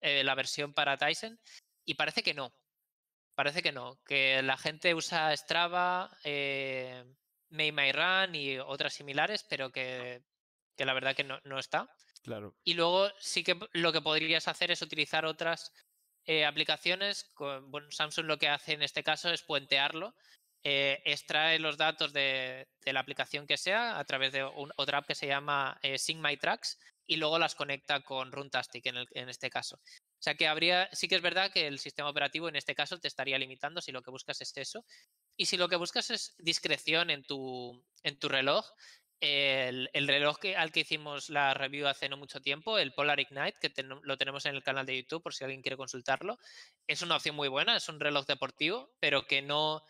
la versión para Tyson y parece que no. Parece que no, que la gente usa Strava, eh, Make My Run y otras similares, pero que, que la verdad que no, no está. Claro. Y luego sí que lo que podrías hacer es utilizar otras eh, aplicaciones. bueno, Samsung lo que hace en este caso es puentearlo. Eh, extrae los datos de, la aplicación que sea a través de otra app que se llama eh, Sync My Tracks y luego las conecta con Runtastic en, en este caso. O sea que habría, sí que es verdad que el sistema operativo en este caso te estaría limitando si lo que buscas es eso. Y si lo que buscas es discreción en tu, en tu reloj, el, reloj que, al que hicimos la review hace no mucho tiempo, el Polar Ignite, que lo tenemos en el canal de YouTube por si alguien quiere consultarlo, es una opción muy buena, es un reloj deportivo, pero que no,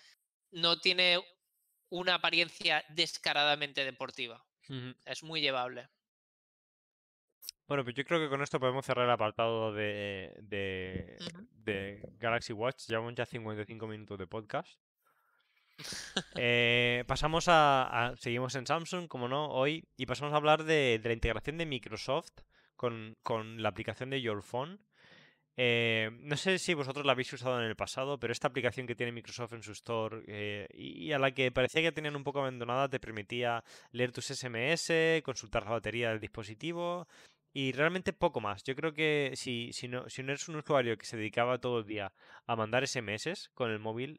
no tiene una apariencia descaradamente deportiva. Es muy llevable. Bueno, pues yo creo que con esto podemos cerrar el apartado de, de, Galaxy Watch. Llevamos ya 55 minutos de podcast. Eh, pasamos a, Seguimos en Samsung, como no, hoy. Y pasamos a hablar de, la integración de Microsoft con, con, la aplicación de Your Phone. Eh, no sé si vosotros la habéis usado en el pasado, pero esta aplicación que tiene Microsoft en su store eh, y a la que parecía que tenían un poco abandonada te permitía leer tus SMS, consultar la batería del dispositivo y realmente poco más. Yo creo que si, si, no, si no eres un usuario que se dedicaba todo el día a mandar SMS con el móvil,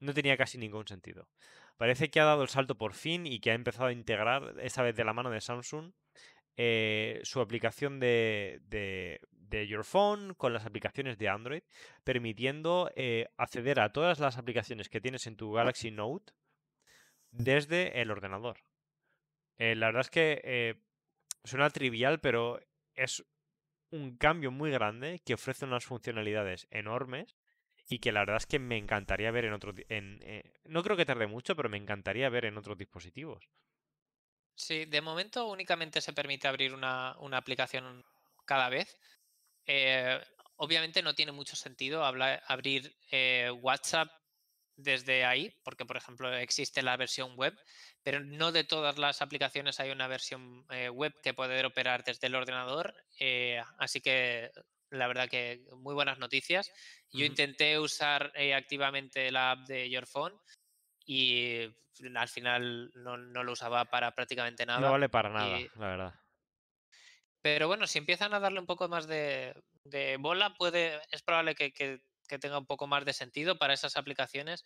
no tenía casi ningún sentido. Parece que ha dado el salto por fin y que ha empezado a integrar, esta vez de la mano de Samsung, eh, su aplicación de, de, Your Phone con las aplicaciones de Android, permitiendo eh, acceder a todas las aplicaciones que tienes en tu Galaxy Note desde el ordenador. Eh, la verdad es que suena trivial, pero es un cambio muy grande que ofrece unas funcionalidades enormes y que la verdad es que me encantaría ver en otros... Eh, no creo que tarde mucho, pero me encantaría ver en otros dispositivos. Sí, de momento únicamente se permite abrir una, aplicación cada vez. Eh, obviamente no tiene mucho sentido abrir eh, WhatsApp desde ahí, porque por ejemplo existe la versión web, pero no de todas las aplicaciones hay una versión web que poder operar desde el ordenador. así que la verdad que muy buenas noticias. Yo intenté usar eh, activamente la app de Your Phone y al final no, lo usaba para prácticamente nada. No vale para nada, la verdad. Pero bueno, si empiezan a darle un poco más de, bola, puede, es probable que, tenga un poco más de sentido para esas aplicaciones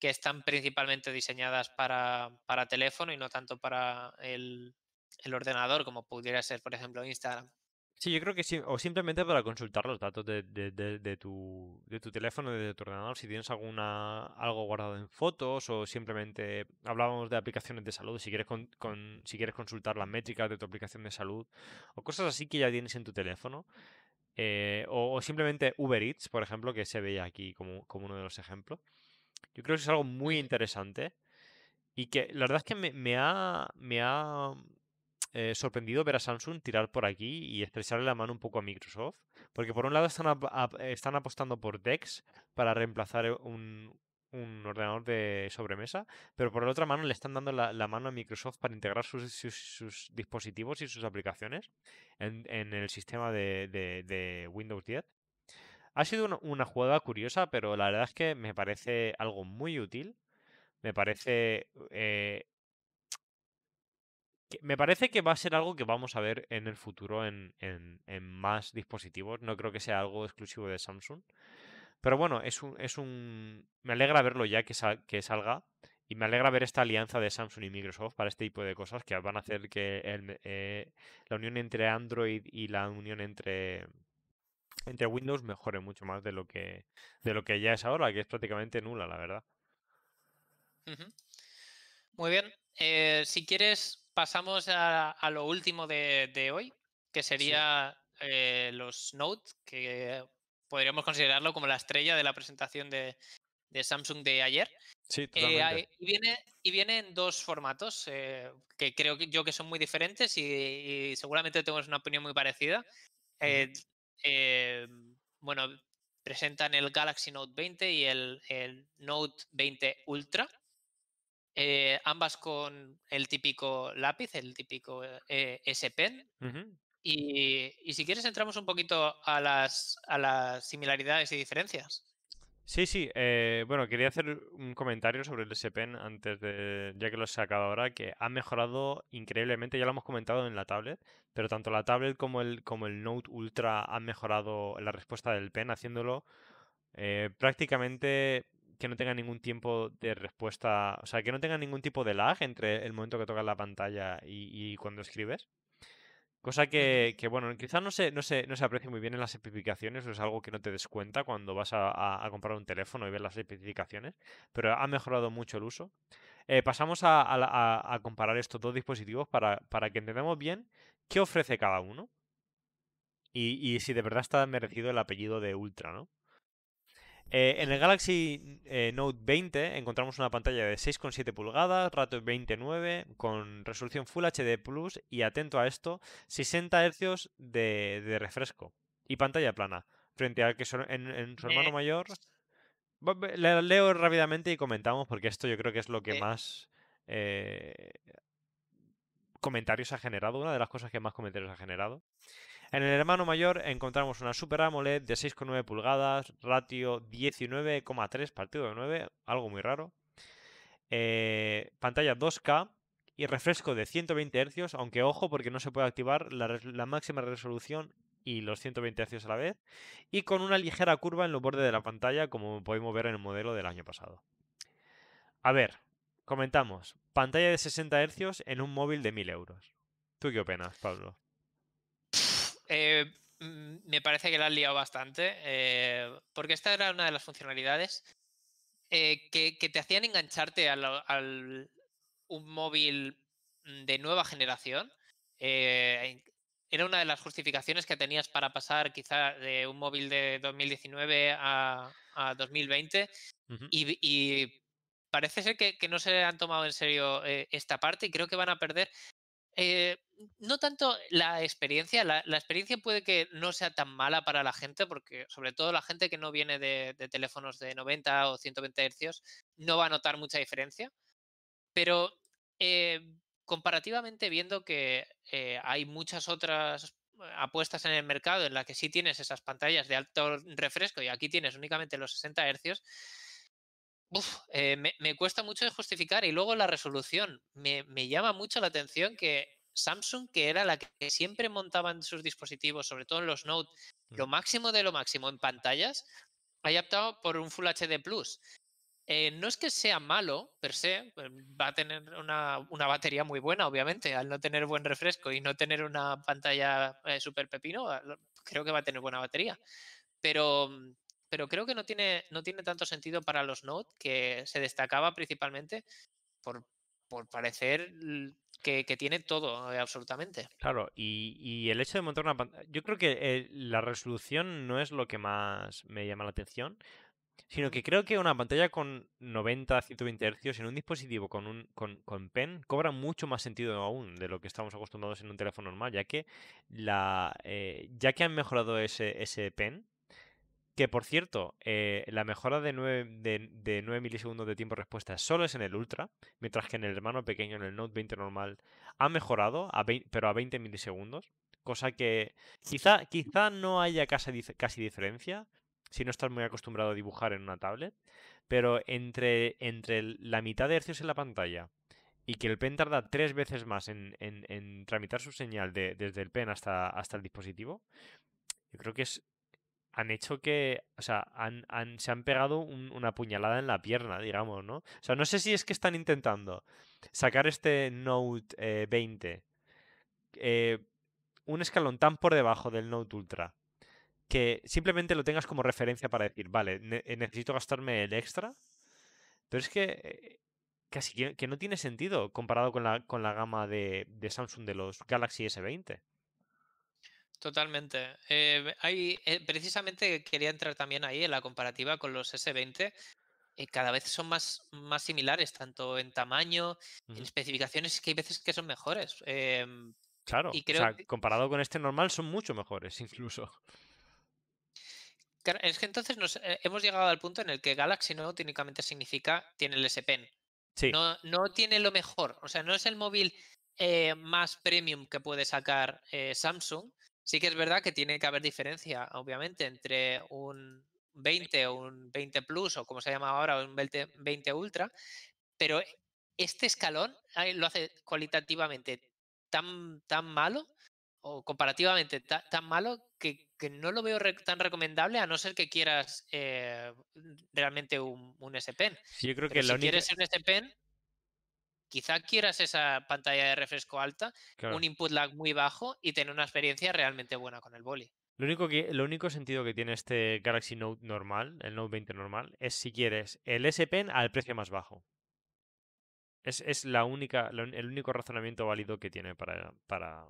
que están principalmente diseñadas para, teléfono y no tanto para el ordenador, como pudiera ser, por ejemplo, Instagram. Sí, yo creo que sí, o simplemente para consultar los datos de, de, de, tu, de tu teléfono, de tu ordenador, si tienes alguna algo guardado en fotos o simplemente hablábamos de aplicaciones de salud, si quieres, con, si quieres consultar las métricas de tu aplicación de salud o cosas así que ya tienes en tu teléfono. Eh, o, simplemente Uber Eats, por ejemplo, que se veía aquí como, como uno de los ejemplos. Yo creo que es algo muy interesante y que la verdad es que me, me ha, me ha eh, sorprendido ver a Samsung tirar por aquí y estrecharle la mano un poco a Microsoft. Porque por un lado están, apostando por DeX para reemplazar eh, un, ordenador de sobremesa, pero por la otra mano le están dando la, mano a Microsoft para integrar sus, dispositivos y sus aplicaciones en, el sistema de, Windows 10. Ha sido una, jugada curiosa, pero la verdad es que me parece algo muy útil. Me parece eh, me parece que va a ser algo que vamos a ver en el futuro en, más dispositivos. No creo que sea algo exclusivo de Samsung. Pero bueno, es un, es un... me alegra verlo ya que, que salga. Y me alegra ver esta alianza de Samsung y Microsoft para este tipo de cosas que van a hacer que eh, la unión entre Android y la unión entre, entre Windows mejore mucho más de lo que de lo que ya es ahora, que es prácticamente nula, la verdad. Muy bien. Eh, si quieres, pasamos a, lo último de, hoy, que sería eh, los Note, que podríamos considerarlo como la estrella de la presentación de, Samsung de ayer. Sí, eh, totalmente. y, viene, y viene en dos formatos que creo que yo que son muy diferentes y, seguramente tenemos una opinión muy parecida. bueno, presentan el Galaxy Note 20 y el, el Note 20 Ultra. Eh, ambas con el típico lápiz, el típico eh, S Pen. y, si quieres entramos un poquito a las, a las similaridades y diferencias. Sí, sí. eh, bueno, quería hacer un comentario sobre el S Pen antes de, ya que lo he sacado ahora, que ha mejorado increíblemente. Ya lo hemos comentado en la tablet, pero tanto la tablet como el, como el Note Ultra han mejorado la respuesta del Pen, haciéndolo eh, prácticamente que no tenga ningún tiempo de respuesta, o sea, que no tenga ningún tipo de lag entre el momento que tocas la pantalla y, y cuando escribes. Cosa que, que, bueno, quizás no se, no, se, no se aprecia muy bien en las especificaciones, o es algo que no te des cuenta cuando vas a, a- a comprar un teléfono y ves las especificaciones, pero ha mejorado mucho el uso. Eh, pasamos a comparar estos dos dispositivos para, para que entendamos bien qué ofrece cada uno y, y si de verdad está merecido el apellido de Ultra, ¿no? Eh, en el. Galaxy eh, Note 20 encontramos una pantalla de 6,7 pulgadas, ratio 29, con resolución Full HD Plus y atento a esto, 60 Hz de, de refresco y pantalla plana, frente al que su- en, en su hermano Me- mayor... Va- Le leo rápidamente y comentamos porque esto yo creo que es lo que eh, más eh, comentarios ha generado, una de las cosas que más comentarios ha generado. En el hermano mayor encontramos una Super AMOLED de 6,9 pulgadas, ratio 19,3 partido de 9, algo muy raro. Eh, pantalla 2K y refresco de 120 Hz, aunque ojo porque no se puede activar la, máxima resolución y los 120 Hz a la vez. Y con una ligera curva en los bordes de la pantalla, como podemos ver en el modelo del año pasado. A ver, comentamos. Pantalla de 60 Hz en un móvil de 1000 euros. ¿Tú qué opinas, Pablo? Eh, mm, me parece que la has liado bastante, eh, porque esta era una de las funcionalidades eh, que, que te hacían engancharte al, al- un móvil mm, de nueva generación. eh, era una de las justificaciones que tenías para pasar quizá de un móvil de 2019 a, a 2020 Ujú. y, y parece ser que, que no se han tomado en serio esta parte y creo que van a perder eh, no tanto la experiencia, la, experiencia puede que no sea tan mala para la gente, porque sobre todo la gente que no viene de, teléfonos de 90 o 120 hercios no va a notar mucha diferencia, pero eh, comparativamente viendo que eh, hay muchas otras apuestas en el mercado en las que sí tienes esas pantallas de alto refresco y aquí tienes únicamente los 60 hercios, Uf, eh, me, me cuesta mucho de justificar y luego la resolución. Me, me llama mucho la atención que Samsung, que era la que siempre montaba en sus dispositivos, sobre todo en los Note, lo Ujú. máximo de lo máximo en pantallas, haya optado por un Full HD Plus. Eh, no es que sea malo per se, eh, va a tener una, una batería muy buena, obviamente, al no tener buen refresco y no tener una pantalla eh, super pepino, lo- creo que va a tener buena batería. Pero, mm, pero creo que no tiene, no tiene tanto sentido para los Note, que se destacaba principalmente por, por parecer que, tiene todo, eh, absolutamente. Claro, y, y el hecho de montar una pantalla, yo creo que eh, la resolución no es lo que más me llama la atención, sino que creo que una pantalla con 90, 120 Hz en un dispositivo con un con, con pen cobra mucho más sentido aún de lo que estamos acostumbrados en un teléfono normal, ya que la eh, ya que han mejorado ese, ese pen, que por cierto, eh, la mejora de 9, de, de 9 milisegundos de tiempo de respuesta solo es en el Ultra, mientras que en el hermano pequeño, en el Note 20 normal, ha mejorado, a 20 pero a 20 milisegundos. Cosa que quizá, quizá no haya casi, casi diferencia si no estás muy acostumbrado a dibujar en una tablet, pero entre, entre la mitad de hercios en la pantalla y que el pen tarda tres veces más en, tramitar su señal de- desde el pen hasta, hasta el dispositivo, yo creo que es han hecho que, o sea, han, han- se han pegado un- una puñalada en la pierna, digamos, ¿no? O sea, no sé si es que están intentando sacar este Note eh, 20 eh, un escalón tan por debajo del Note Ultra que simplemente lo tengas como referencia para decir, vale, eh, necesito gastarme el extra, pero es que eh, casi que, que no tiene sentido comparado con la, con la gama de, de Samsung de los Galaxy S20. Totalmente. Eh, hay, eh, precisamente quería entrar también ahí en la comparativa con los S20. eh, cada vez son más, más similares, tanto en tamaño, en especificaciones, que hay veces que son mejores. Em, Claro, y o sea, que, comparado con este normal son mucho mejores incluso. claro, es que entonces nos, eh, hemos llegado al punto en el que Galaxy Note únicamente significa tiene el S Pen. Sí, No, no tiene lo mejor. O sea, no es el móvil eh, más premium que puede sacar eh, Samsung. Sí que es verdad que tiene que haber diferencia, obviamente, entre un 20 o un 20 Plus o como se llama ahora, un 20, 20 Ultra, pero este escalón lo hace cualitativamente tan, tan malo o comparativamente tan malo que, no lo veo tan recomendable a no ser que quieras eh, realmente un, un S Pen. yo creo que si quieres un S Pen, quizá quieras esa pantalla de refresco alta, un input lag muy bajo y tener una experiencia realmente buena con el boli. Lo único, que, lo único sentido que tiene este Galaxy Note normal, el Note 20 normal, es si quieres el S Pen al precio más bajo. Es, la única, el único razonamiento válido que tiene para, para,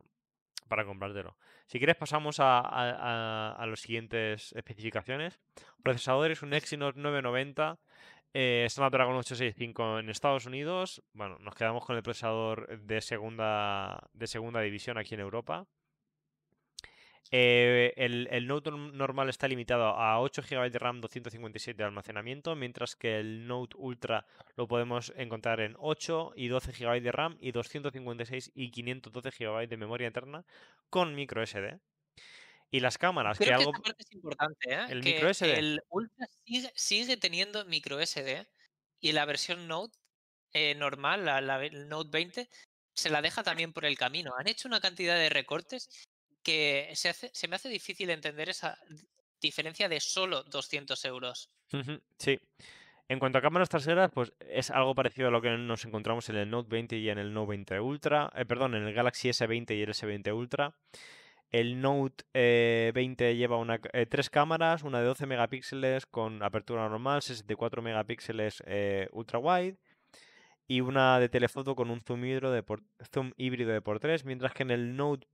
para comprártelo. Si quieres pasamos a, a, las siguientes especificaciones. Procesador es un Exynos 990 eh, Snapdragon 865 en Estados Unidos. Bueno, nos quedamos con el procesador de segunda, de segunda división aquí en Europa. Eh, el, Note normal está limitado a 8 GB de RAM, 257 de almacenamiento, mientras que el Note Ultra lo podemos encontrar en 8 y 12 GB de RAM y 256 y 512 GB de memoria interna con micro SD. Y las cámaras que, algo... es importante, ¿eh? El micro SD. El Ultra sigue, teniendo micro SD y la versión Note eh, normal, la, Note 20, se la deja también por el camino. Han hecho una cantidad de recortes que se, hace, se me hace difícil entender esa diferencia de solo 200 euros. Sí. En cuanto a cámaras traseras, pues es algo parecido a lo que nos encontramos en el Note 20 y en el Note 20 Ultra, eh, perdón, en el Galaxy S20 y el S20 Ultra. El Note 20 eh, lleva eh, tres cámaras, una de 12 megapíxeles con apertura normal, 64 megapíxeles eh, ultra wide y una de telefoto con un zoom híbrido de por, zoom híbrido de por 3, mientras que en el Note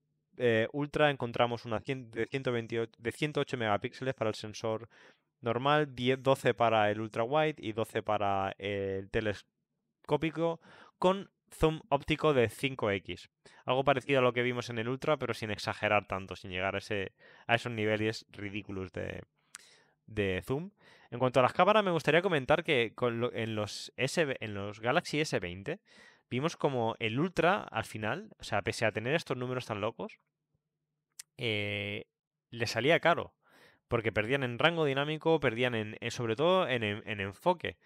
Ultra encontramos una de, 128, de 108 megapíxeles para el sensor normal, 12 para el ultra wide y 12 para el telescópico con zoom óptico de 5x. Algo parecido a lo que vimos en el Ultra, pero sin exagerar tanto, sin llegar a, ese, a esos niveles ridículos de, zoom. En cuanto a las cámaras, me gustaría comentar que en, los en los Galaxy S20 vimos como el Ultra al final, o sea, pese a tener estos números tan locos, eh, le salía caro porque perdían en rango dinámico, perdían en, eh, sobre todo en, enfoque.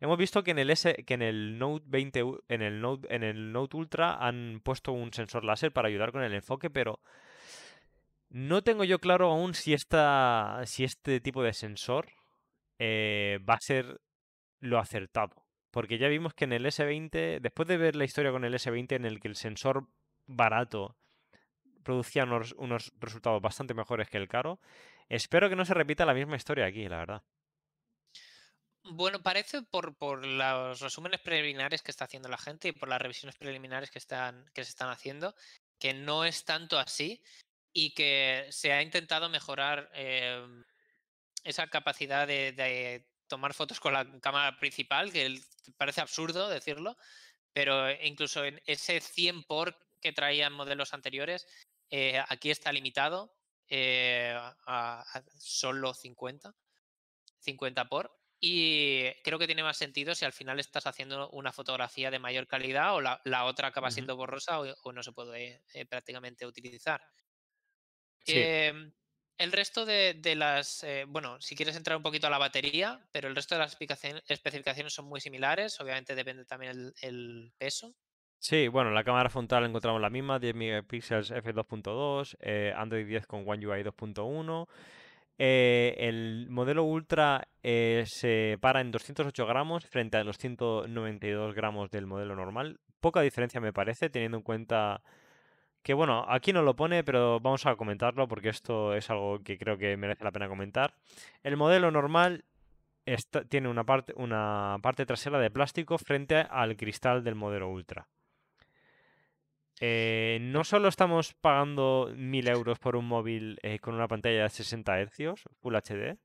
Hemos visto que en el S, que en el Note 20, en el Note, en el Note Ultra han puesto un sensor láser para ayudar con el enfoque, pero no tengo yo claro aún si esta, si este tipo de sensor eh, va a ser lo acertado. Porque ya vimos que en el S20, después de ver la historia con el S20 en el que el sensor barato producía unos resultados bastante mejores que el caro, Espero que no se repita la misma historia aquí, la verdad. Bueno, parece por, por los resúmenes preliminares que está haciendo la gente y por las revisiones preliminares que, están, que se están haciendo, que no es tanto así y que se ha intentado mejorar em, esa capacidad de, tomar fotos con la cámara principal, que parece absurdo decirlo, pero incluso en ese 100 por que traían modelos anteriores, eh, aquí está limitado eh, a, solo 50, 50 por. Y creo que tiene más sentido si al final estás haciendo una fotografía de mayor calidad o la, otra acaba siendo borrosa o, no se puede eh, prácticamente utilizar. Em, el resto de, las, eh, bueno, si quieres entrar un poquito a la batería, pero el resto de las especificaciones son muy similares, obviamente depende también el peso. Sí, bueno, la cámara frontal encontramos la misma, 10 megapíxeles f2.2, eh, Android 10 con One UI 2.1. Eh, el modelo Ultra eh, se para en 208 gramos frente a los 192 gramos del modelo normal. Poca diferencia me parece, teniendo en cuenta que, bueno, aquí no lo pone, pero vamos a comentarlo porque esto es algo que creo que merece la pena comentar. El modelo normal tiene una parte, una parte trasera de plástico frente al cristal del modelo Ultra. Eh, no solo estamos pagando 1000 euros por un móvil eh, con una pantalla de 60 Hz, Full HD,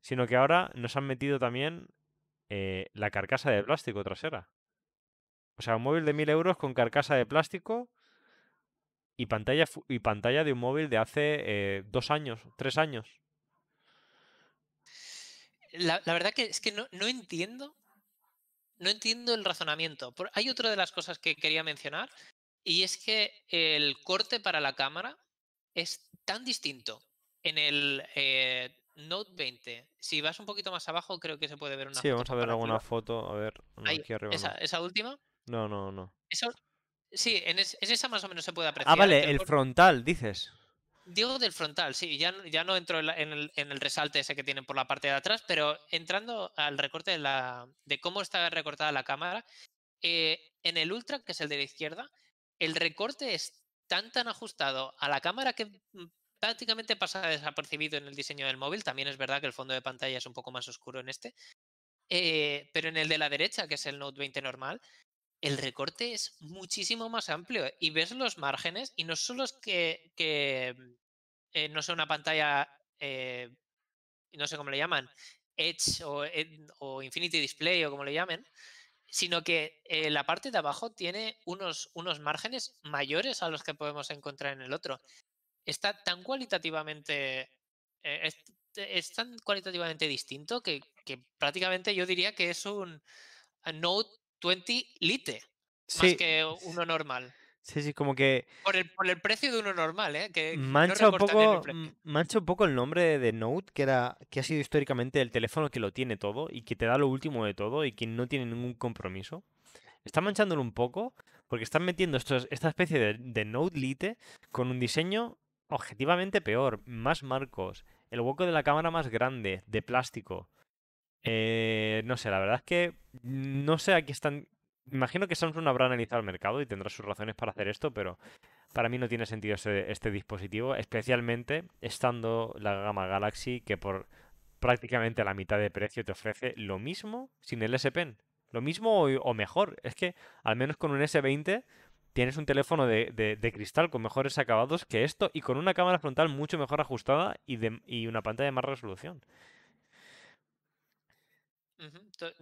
sino que ahora nos han metido también eh, la carcasa de plástico trasera. O sea, un móvil de 1000 euros con carcasa de plástico y pantalla, y pantalla de un móvil de hace dos años, tres años. La, verdad que es que no, no entiendo no entiendo el razonamiento. Hay otra de las cosas que quería mencionar, y es que el corte para la cámara es tan distinto en el Note 20. Si vas un poquito más abajo, creo que se puede ver una Sí, foto vamos a ver alguna foto. A ver, Ahí, aquí arriba esa, no. esa última. No, no, no. Eso, sí, en, es- en esa más o menos se puede Ah, apreciar. que vale, el frontal, dices. Digo del frontal, sí, ya, no- ya no entro en, la- en el, en el resalte ese que tienen por la parte de atrás, pero entrando al recorte de, la, de cómo está recortada la cámara, eh, en el Ultra, que es el de la izquierda, el recorte es tan tan ajustado a la cámara que mm, prácticamente pasa desapercibido en el diseño del móvil. También es verdad que el fondo de pantalla es un poco más oscuro en este. eh, pero en el de la derecha, que es el Note 20 normal, el recorte es muchísimo más amplio ¿eh? y ves los márgenes y no solo es que, mm, eh, no sea una pantalla, no sé cómo le llaman, Edge o, Ed- o Infinity Display o como le llamen, sino que eh, la parte de abajo tiene unos, unos márgenes mayores a los que podemos encontrar en el otro. Está tan cualitativamente, eh, es, es tan cualitativamente distinto que, que prácticamente yo diría que es un a Note 20 Lite más que uno normal. Sí, sí, como que Por el, por el precio de uno normal, ¿eh? Que no mancha un poco, mancha un poco el nombre de Note, que era, que ha sido históricamente el teléfono que lo tiene todo y que te da lo último de todo y que no tiene ningún compromiso. Está manchándolo un poco porque están metiendo estos- esta especie de, de Note Lite con un diseño objetivamente peor, más marcos, el hueco de la cámara más grande, de plástico. Eh, no sé, la verdad es que no sé a qué están. Imagino que Samsung habrá analizado el mercado y tendrá sus razones para hacer esto, pero para mí no tiene sentido este dispositivo, especialmente estando la gama Galaxy que por prácticamente la mitad de precio te ofrece lo mismo sin el S Pen. Lo mismo o, mejor. Es que al menos con un S20 tienes un teléfono de, de- de cristal con mejores acabados que esto y con una cámara frontal mucho mejor ajustada y, de- y una pantalla de más resolución.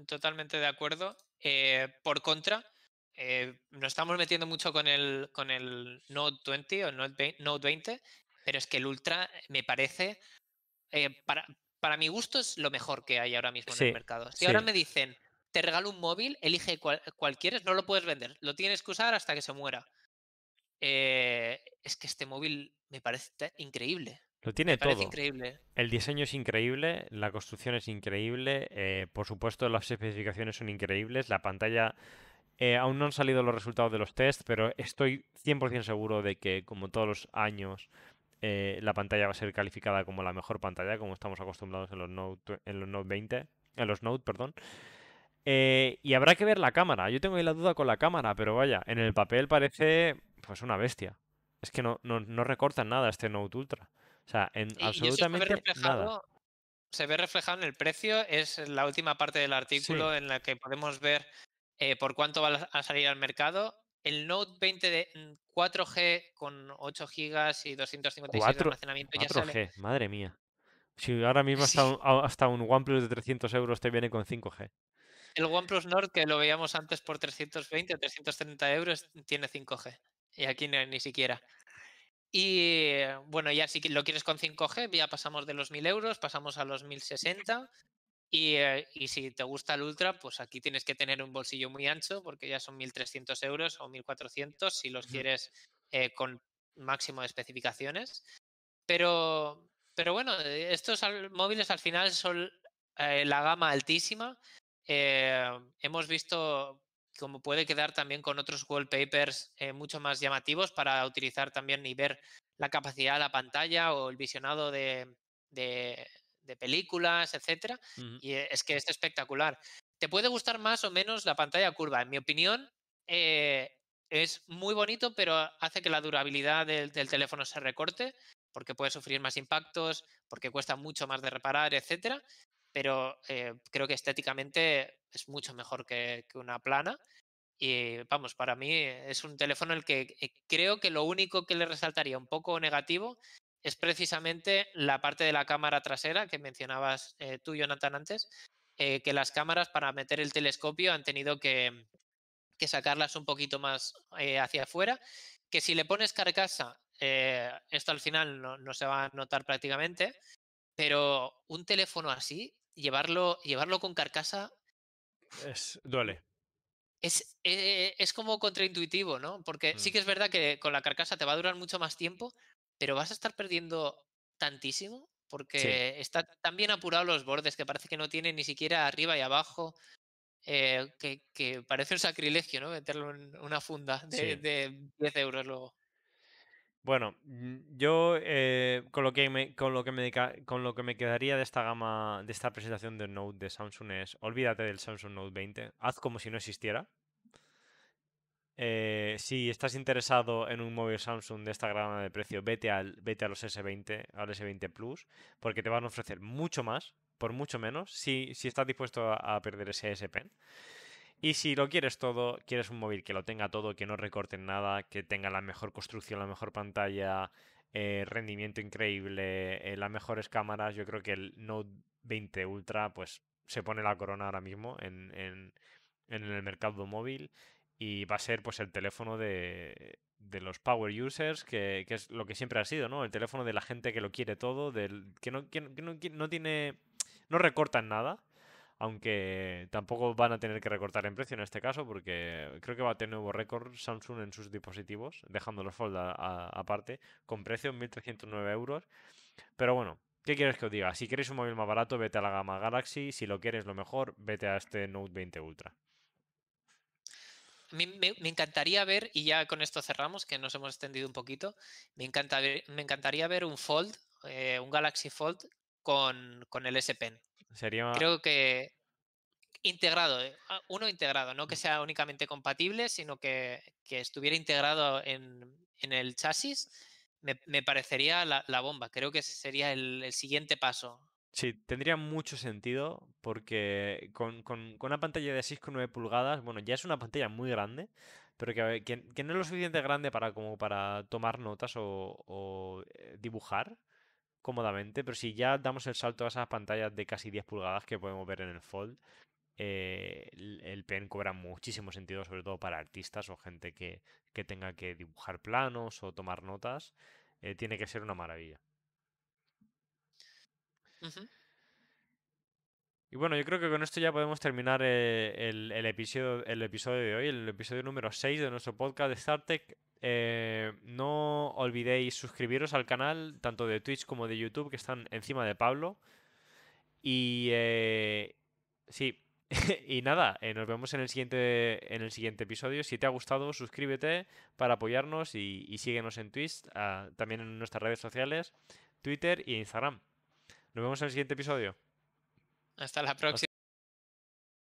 Totalmente de acuerdo. Eh, por contra, eh, nos estamos metiendo mucho con el, con el Note 20 o el Note 20, Note 20, pero es que el Ultra me parece, eh, para, para mi gusto, es lo mejor que hay ahora mismo en el mercado. Si ahora me dicen, te regalo un móvil, elige cual, cual quieres, no lo puedes vender, lo tienes que usar hasta que se muera. Eh, es que este móvil me parece increíble. Lo tiene todo. increíble. El diseño es increíble, la construcción es increíble, eh, por supuesto las especificaciones son increíbles, la pantalla... eh, aún no han salido los resultados de los tests, pero estoy 100% seguro de que, como todos los años, eh, la pantalla va a ser calificada como la mejor pantalla, como estamos acostumbrados en los Note, en los Note 20, en los Note, perdón. Y habrá que ver la cámara. Yo tengo ahí la duda con la cámara, pero vaya, en el papel parece pues una bestia. Es que no, no, no recortan nada este Note Ultra. O sea, en se absolutamente nada. se ve reflejado en el precio. Es la última parte del Sí, artículo en la que podemos ver eh, por cuánto va a salir al mercado. El Note 20 de mm, 4G con 8 GB y 256 de 4, almacenamiento ya sale. 4G, madre mía. Si ahora mismo hasta Sí, un, hasta un OnePlus de 300 euros te viene con 5G. el OnePlus Nord que lo veíamos antes por 320 o 330 euros tiene 5G. Y aquí no, ni siquiera. Y bueno, ya si lo quieres con 5G, ya pasamos de los 1000 euros, pasamos a los 1060. Y, eh, y si te gusta el Ultra, pues aquí tienes que tener un bolsillo muy ancho porque ya son 1.300 euros o 1.400 si los quieres eh, con máximo de especificaciones. Pero, pero bueno, eh, estos móviles al final son eh, la gama altísima. Eh, hemos visto cómo puede quedar también con otros wallpapers eh, mucho más llamativos para utilizar también y ver la capacidad de la pantalla o el visionado de, de- de películas, etcétera. Y es que es espectacular. Te puede gustar más o menos la pantalla curva. En mi opinión, eh, es muy bonito, pero hace que la durabilidad del, del teléfono se recorte, porque puede sufrir más impactos, porque cuesta mucho más de reparar, etcétera. Pero eh, creo que estéticamente es mucho mejor que, una plana. Y vamos, para mí es un teléfono el que eh, creo que lo único que le resaltaría un poco negativo es precisamente la parte de la cámara trasera que mencionabas eh, tú, Jonathan, antes, que las cámaras para meter el telescopio han tenido que, sacarlas un poquito más hacia afuera, que si le pones carcasa, esto al final no se va a notar prácticamente, pero un teléfono así, llevarlo, llevarlo con carcasa Es, duele. es, eh, es como contraintuitivo, ¿no? Porque sí Mm. que es verdad que con la carcasa te va a durar mucho más tiempo, pero vas a estar perdiendo tantísimo porque está tan bien apurado los bordes que parece que no tiene ni siquiera arriba y abajo. Eh, que, parece un sacrilegio, ¿no? Meterlo en una funda de, de 10 euros luego. Bueno, mm, yo eh, con lo que me con lo que me con lo que me quedaría de esta gama de esta presentación de Note de Samsung es olvídate del Samsung Note 20, haz como si no existiera. Eh, si estás interesado en un móvil Samsung de esta gama de precio, vete al vete a los S20, al S20 Plus, porque te van a ofrecer mucho más por mucho menos si, si estás dispuesto a, perder ese S Pen. Y si lo quieres todo, quieres un móvil que lo tenga todo, que no recorte nada, que tenga la mejor construcción, la mejor pantalla, eh, rendimiento increíble, eh, las mejores cámaras, yo creo que el Note 20 Ultra pues se pone la corona ahora mismo en, en, en el mercado móvil y va a ser pues el teléfono de, de los power users, que, que, es lo que siempre ha sido, ¿no? El teléfono de la gente que lo quiere todo, del que no, que, no, no tiene no recortan nada aunque tampoco van a tener que recortar en precio en este caso, porque creo que va a tener nuevo récord Samsung en sus dispositivos, dejando los Fold aparte, con precio en 1.309 euros. Pero bueno, ¿qué quieres que os diga? Si queréis un móvil más barato, vete a la gama Galaxy. Si lo quieres lo mejor, vete a este Note 20 Ultra. Me, encantaría ver, y ya con esto cerramos, que nos hemos extendido un poquito, me encantaría ver un Fold, eh, un Galaxy Fold con, con el S Pen. Sería... Creo que integrado, eh, uno integrado, no que sea únicamente compatible, sino que, que estuviera integrado en, en, el chasis, me, me parecería la, la, bomba. Creo que sería el, el, siguiente paso. Sí, tendría mucho sentido porque con, con, con una pantalla de 6,9 pulgadas, bueno, ya es una pantalla muy grande, pero que, que, que, no es lo suficiente grande para, como para tomar notas o, o eh, dibujar cómodamente, pero si ya damos el salto a esas pantallas de casi 10 pulgadas que podemos ver en el Fold, eh, el, pen cobra muchísimo sentido, sobre todo para artistas o gente que, tenga que dibujar planos o tomar notas. Eh, tiene que ser una maravilla. Y bueno, yo creo que con esto ya podemos terminar eh, el, episodio, el episodio de hoy, el episodio número 6 de nuestro podcast de StarTech. Eh, no olvidéis suscribiros al canal, tanto de Twitch como de YouTube, que están encima de Pablo. Y eh, sí, y nada, eh, nos vemos en el, siguiente, en el siguiente episodio. Si te ha gustado, suscríbete para apoyarnos y, síguenos en Twitch, ah, también en nuestras redes sociales, Twitter y Instagram. Nos vemos en el siguiente episodio. Hasta la próxima.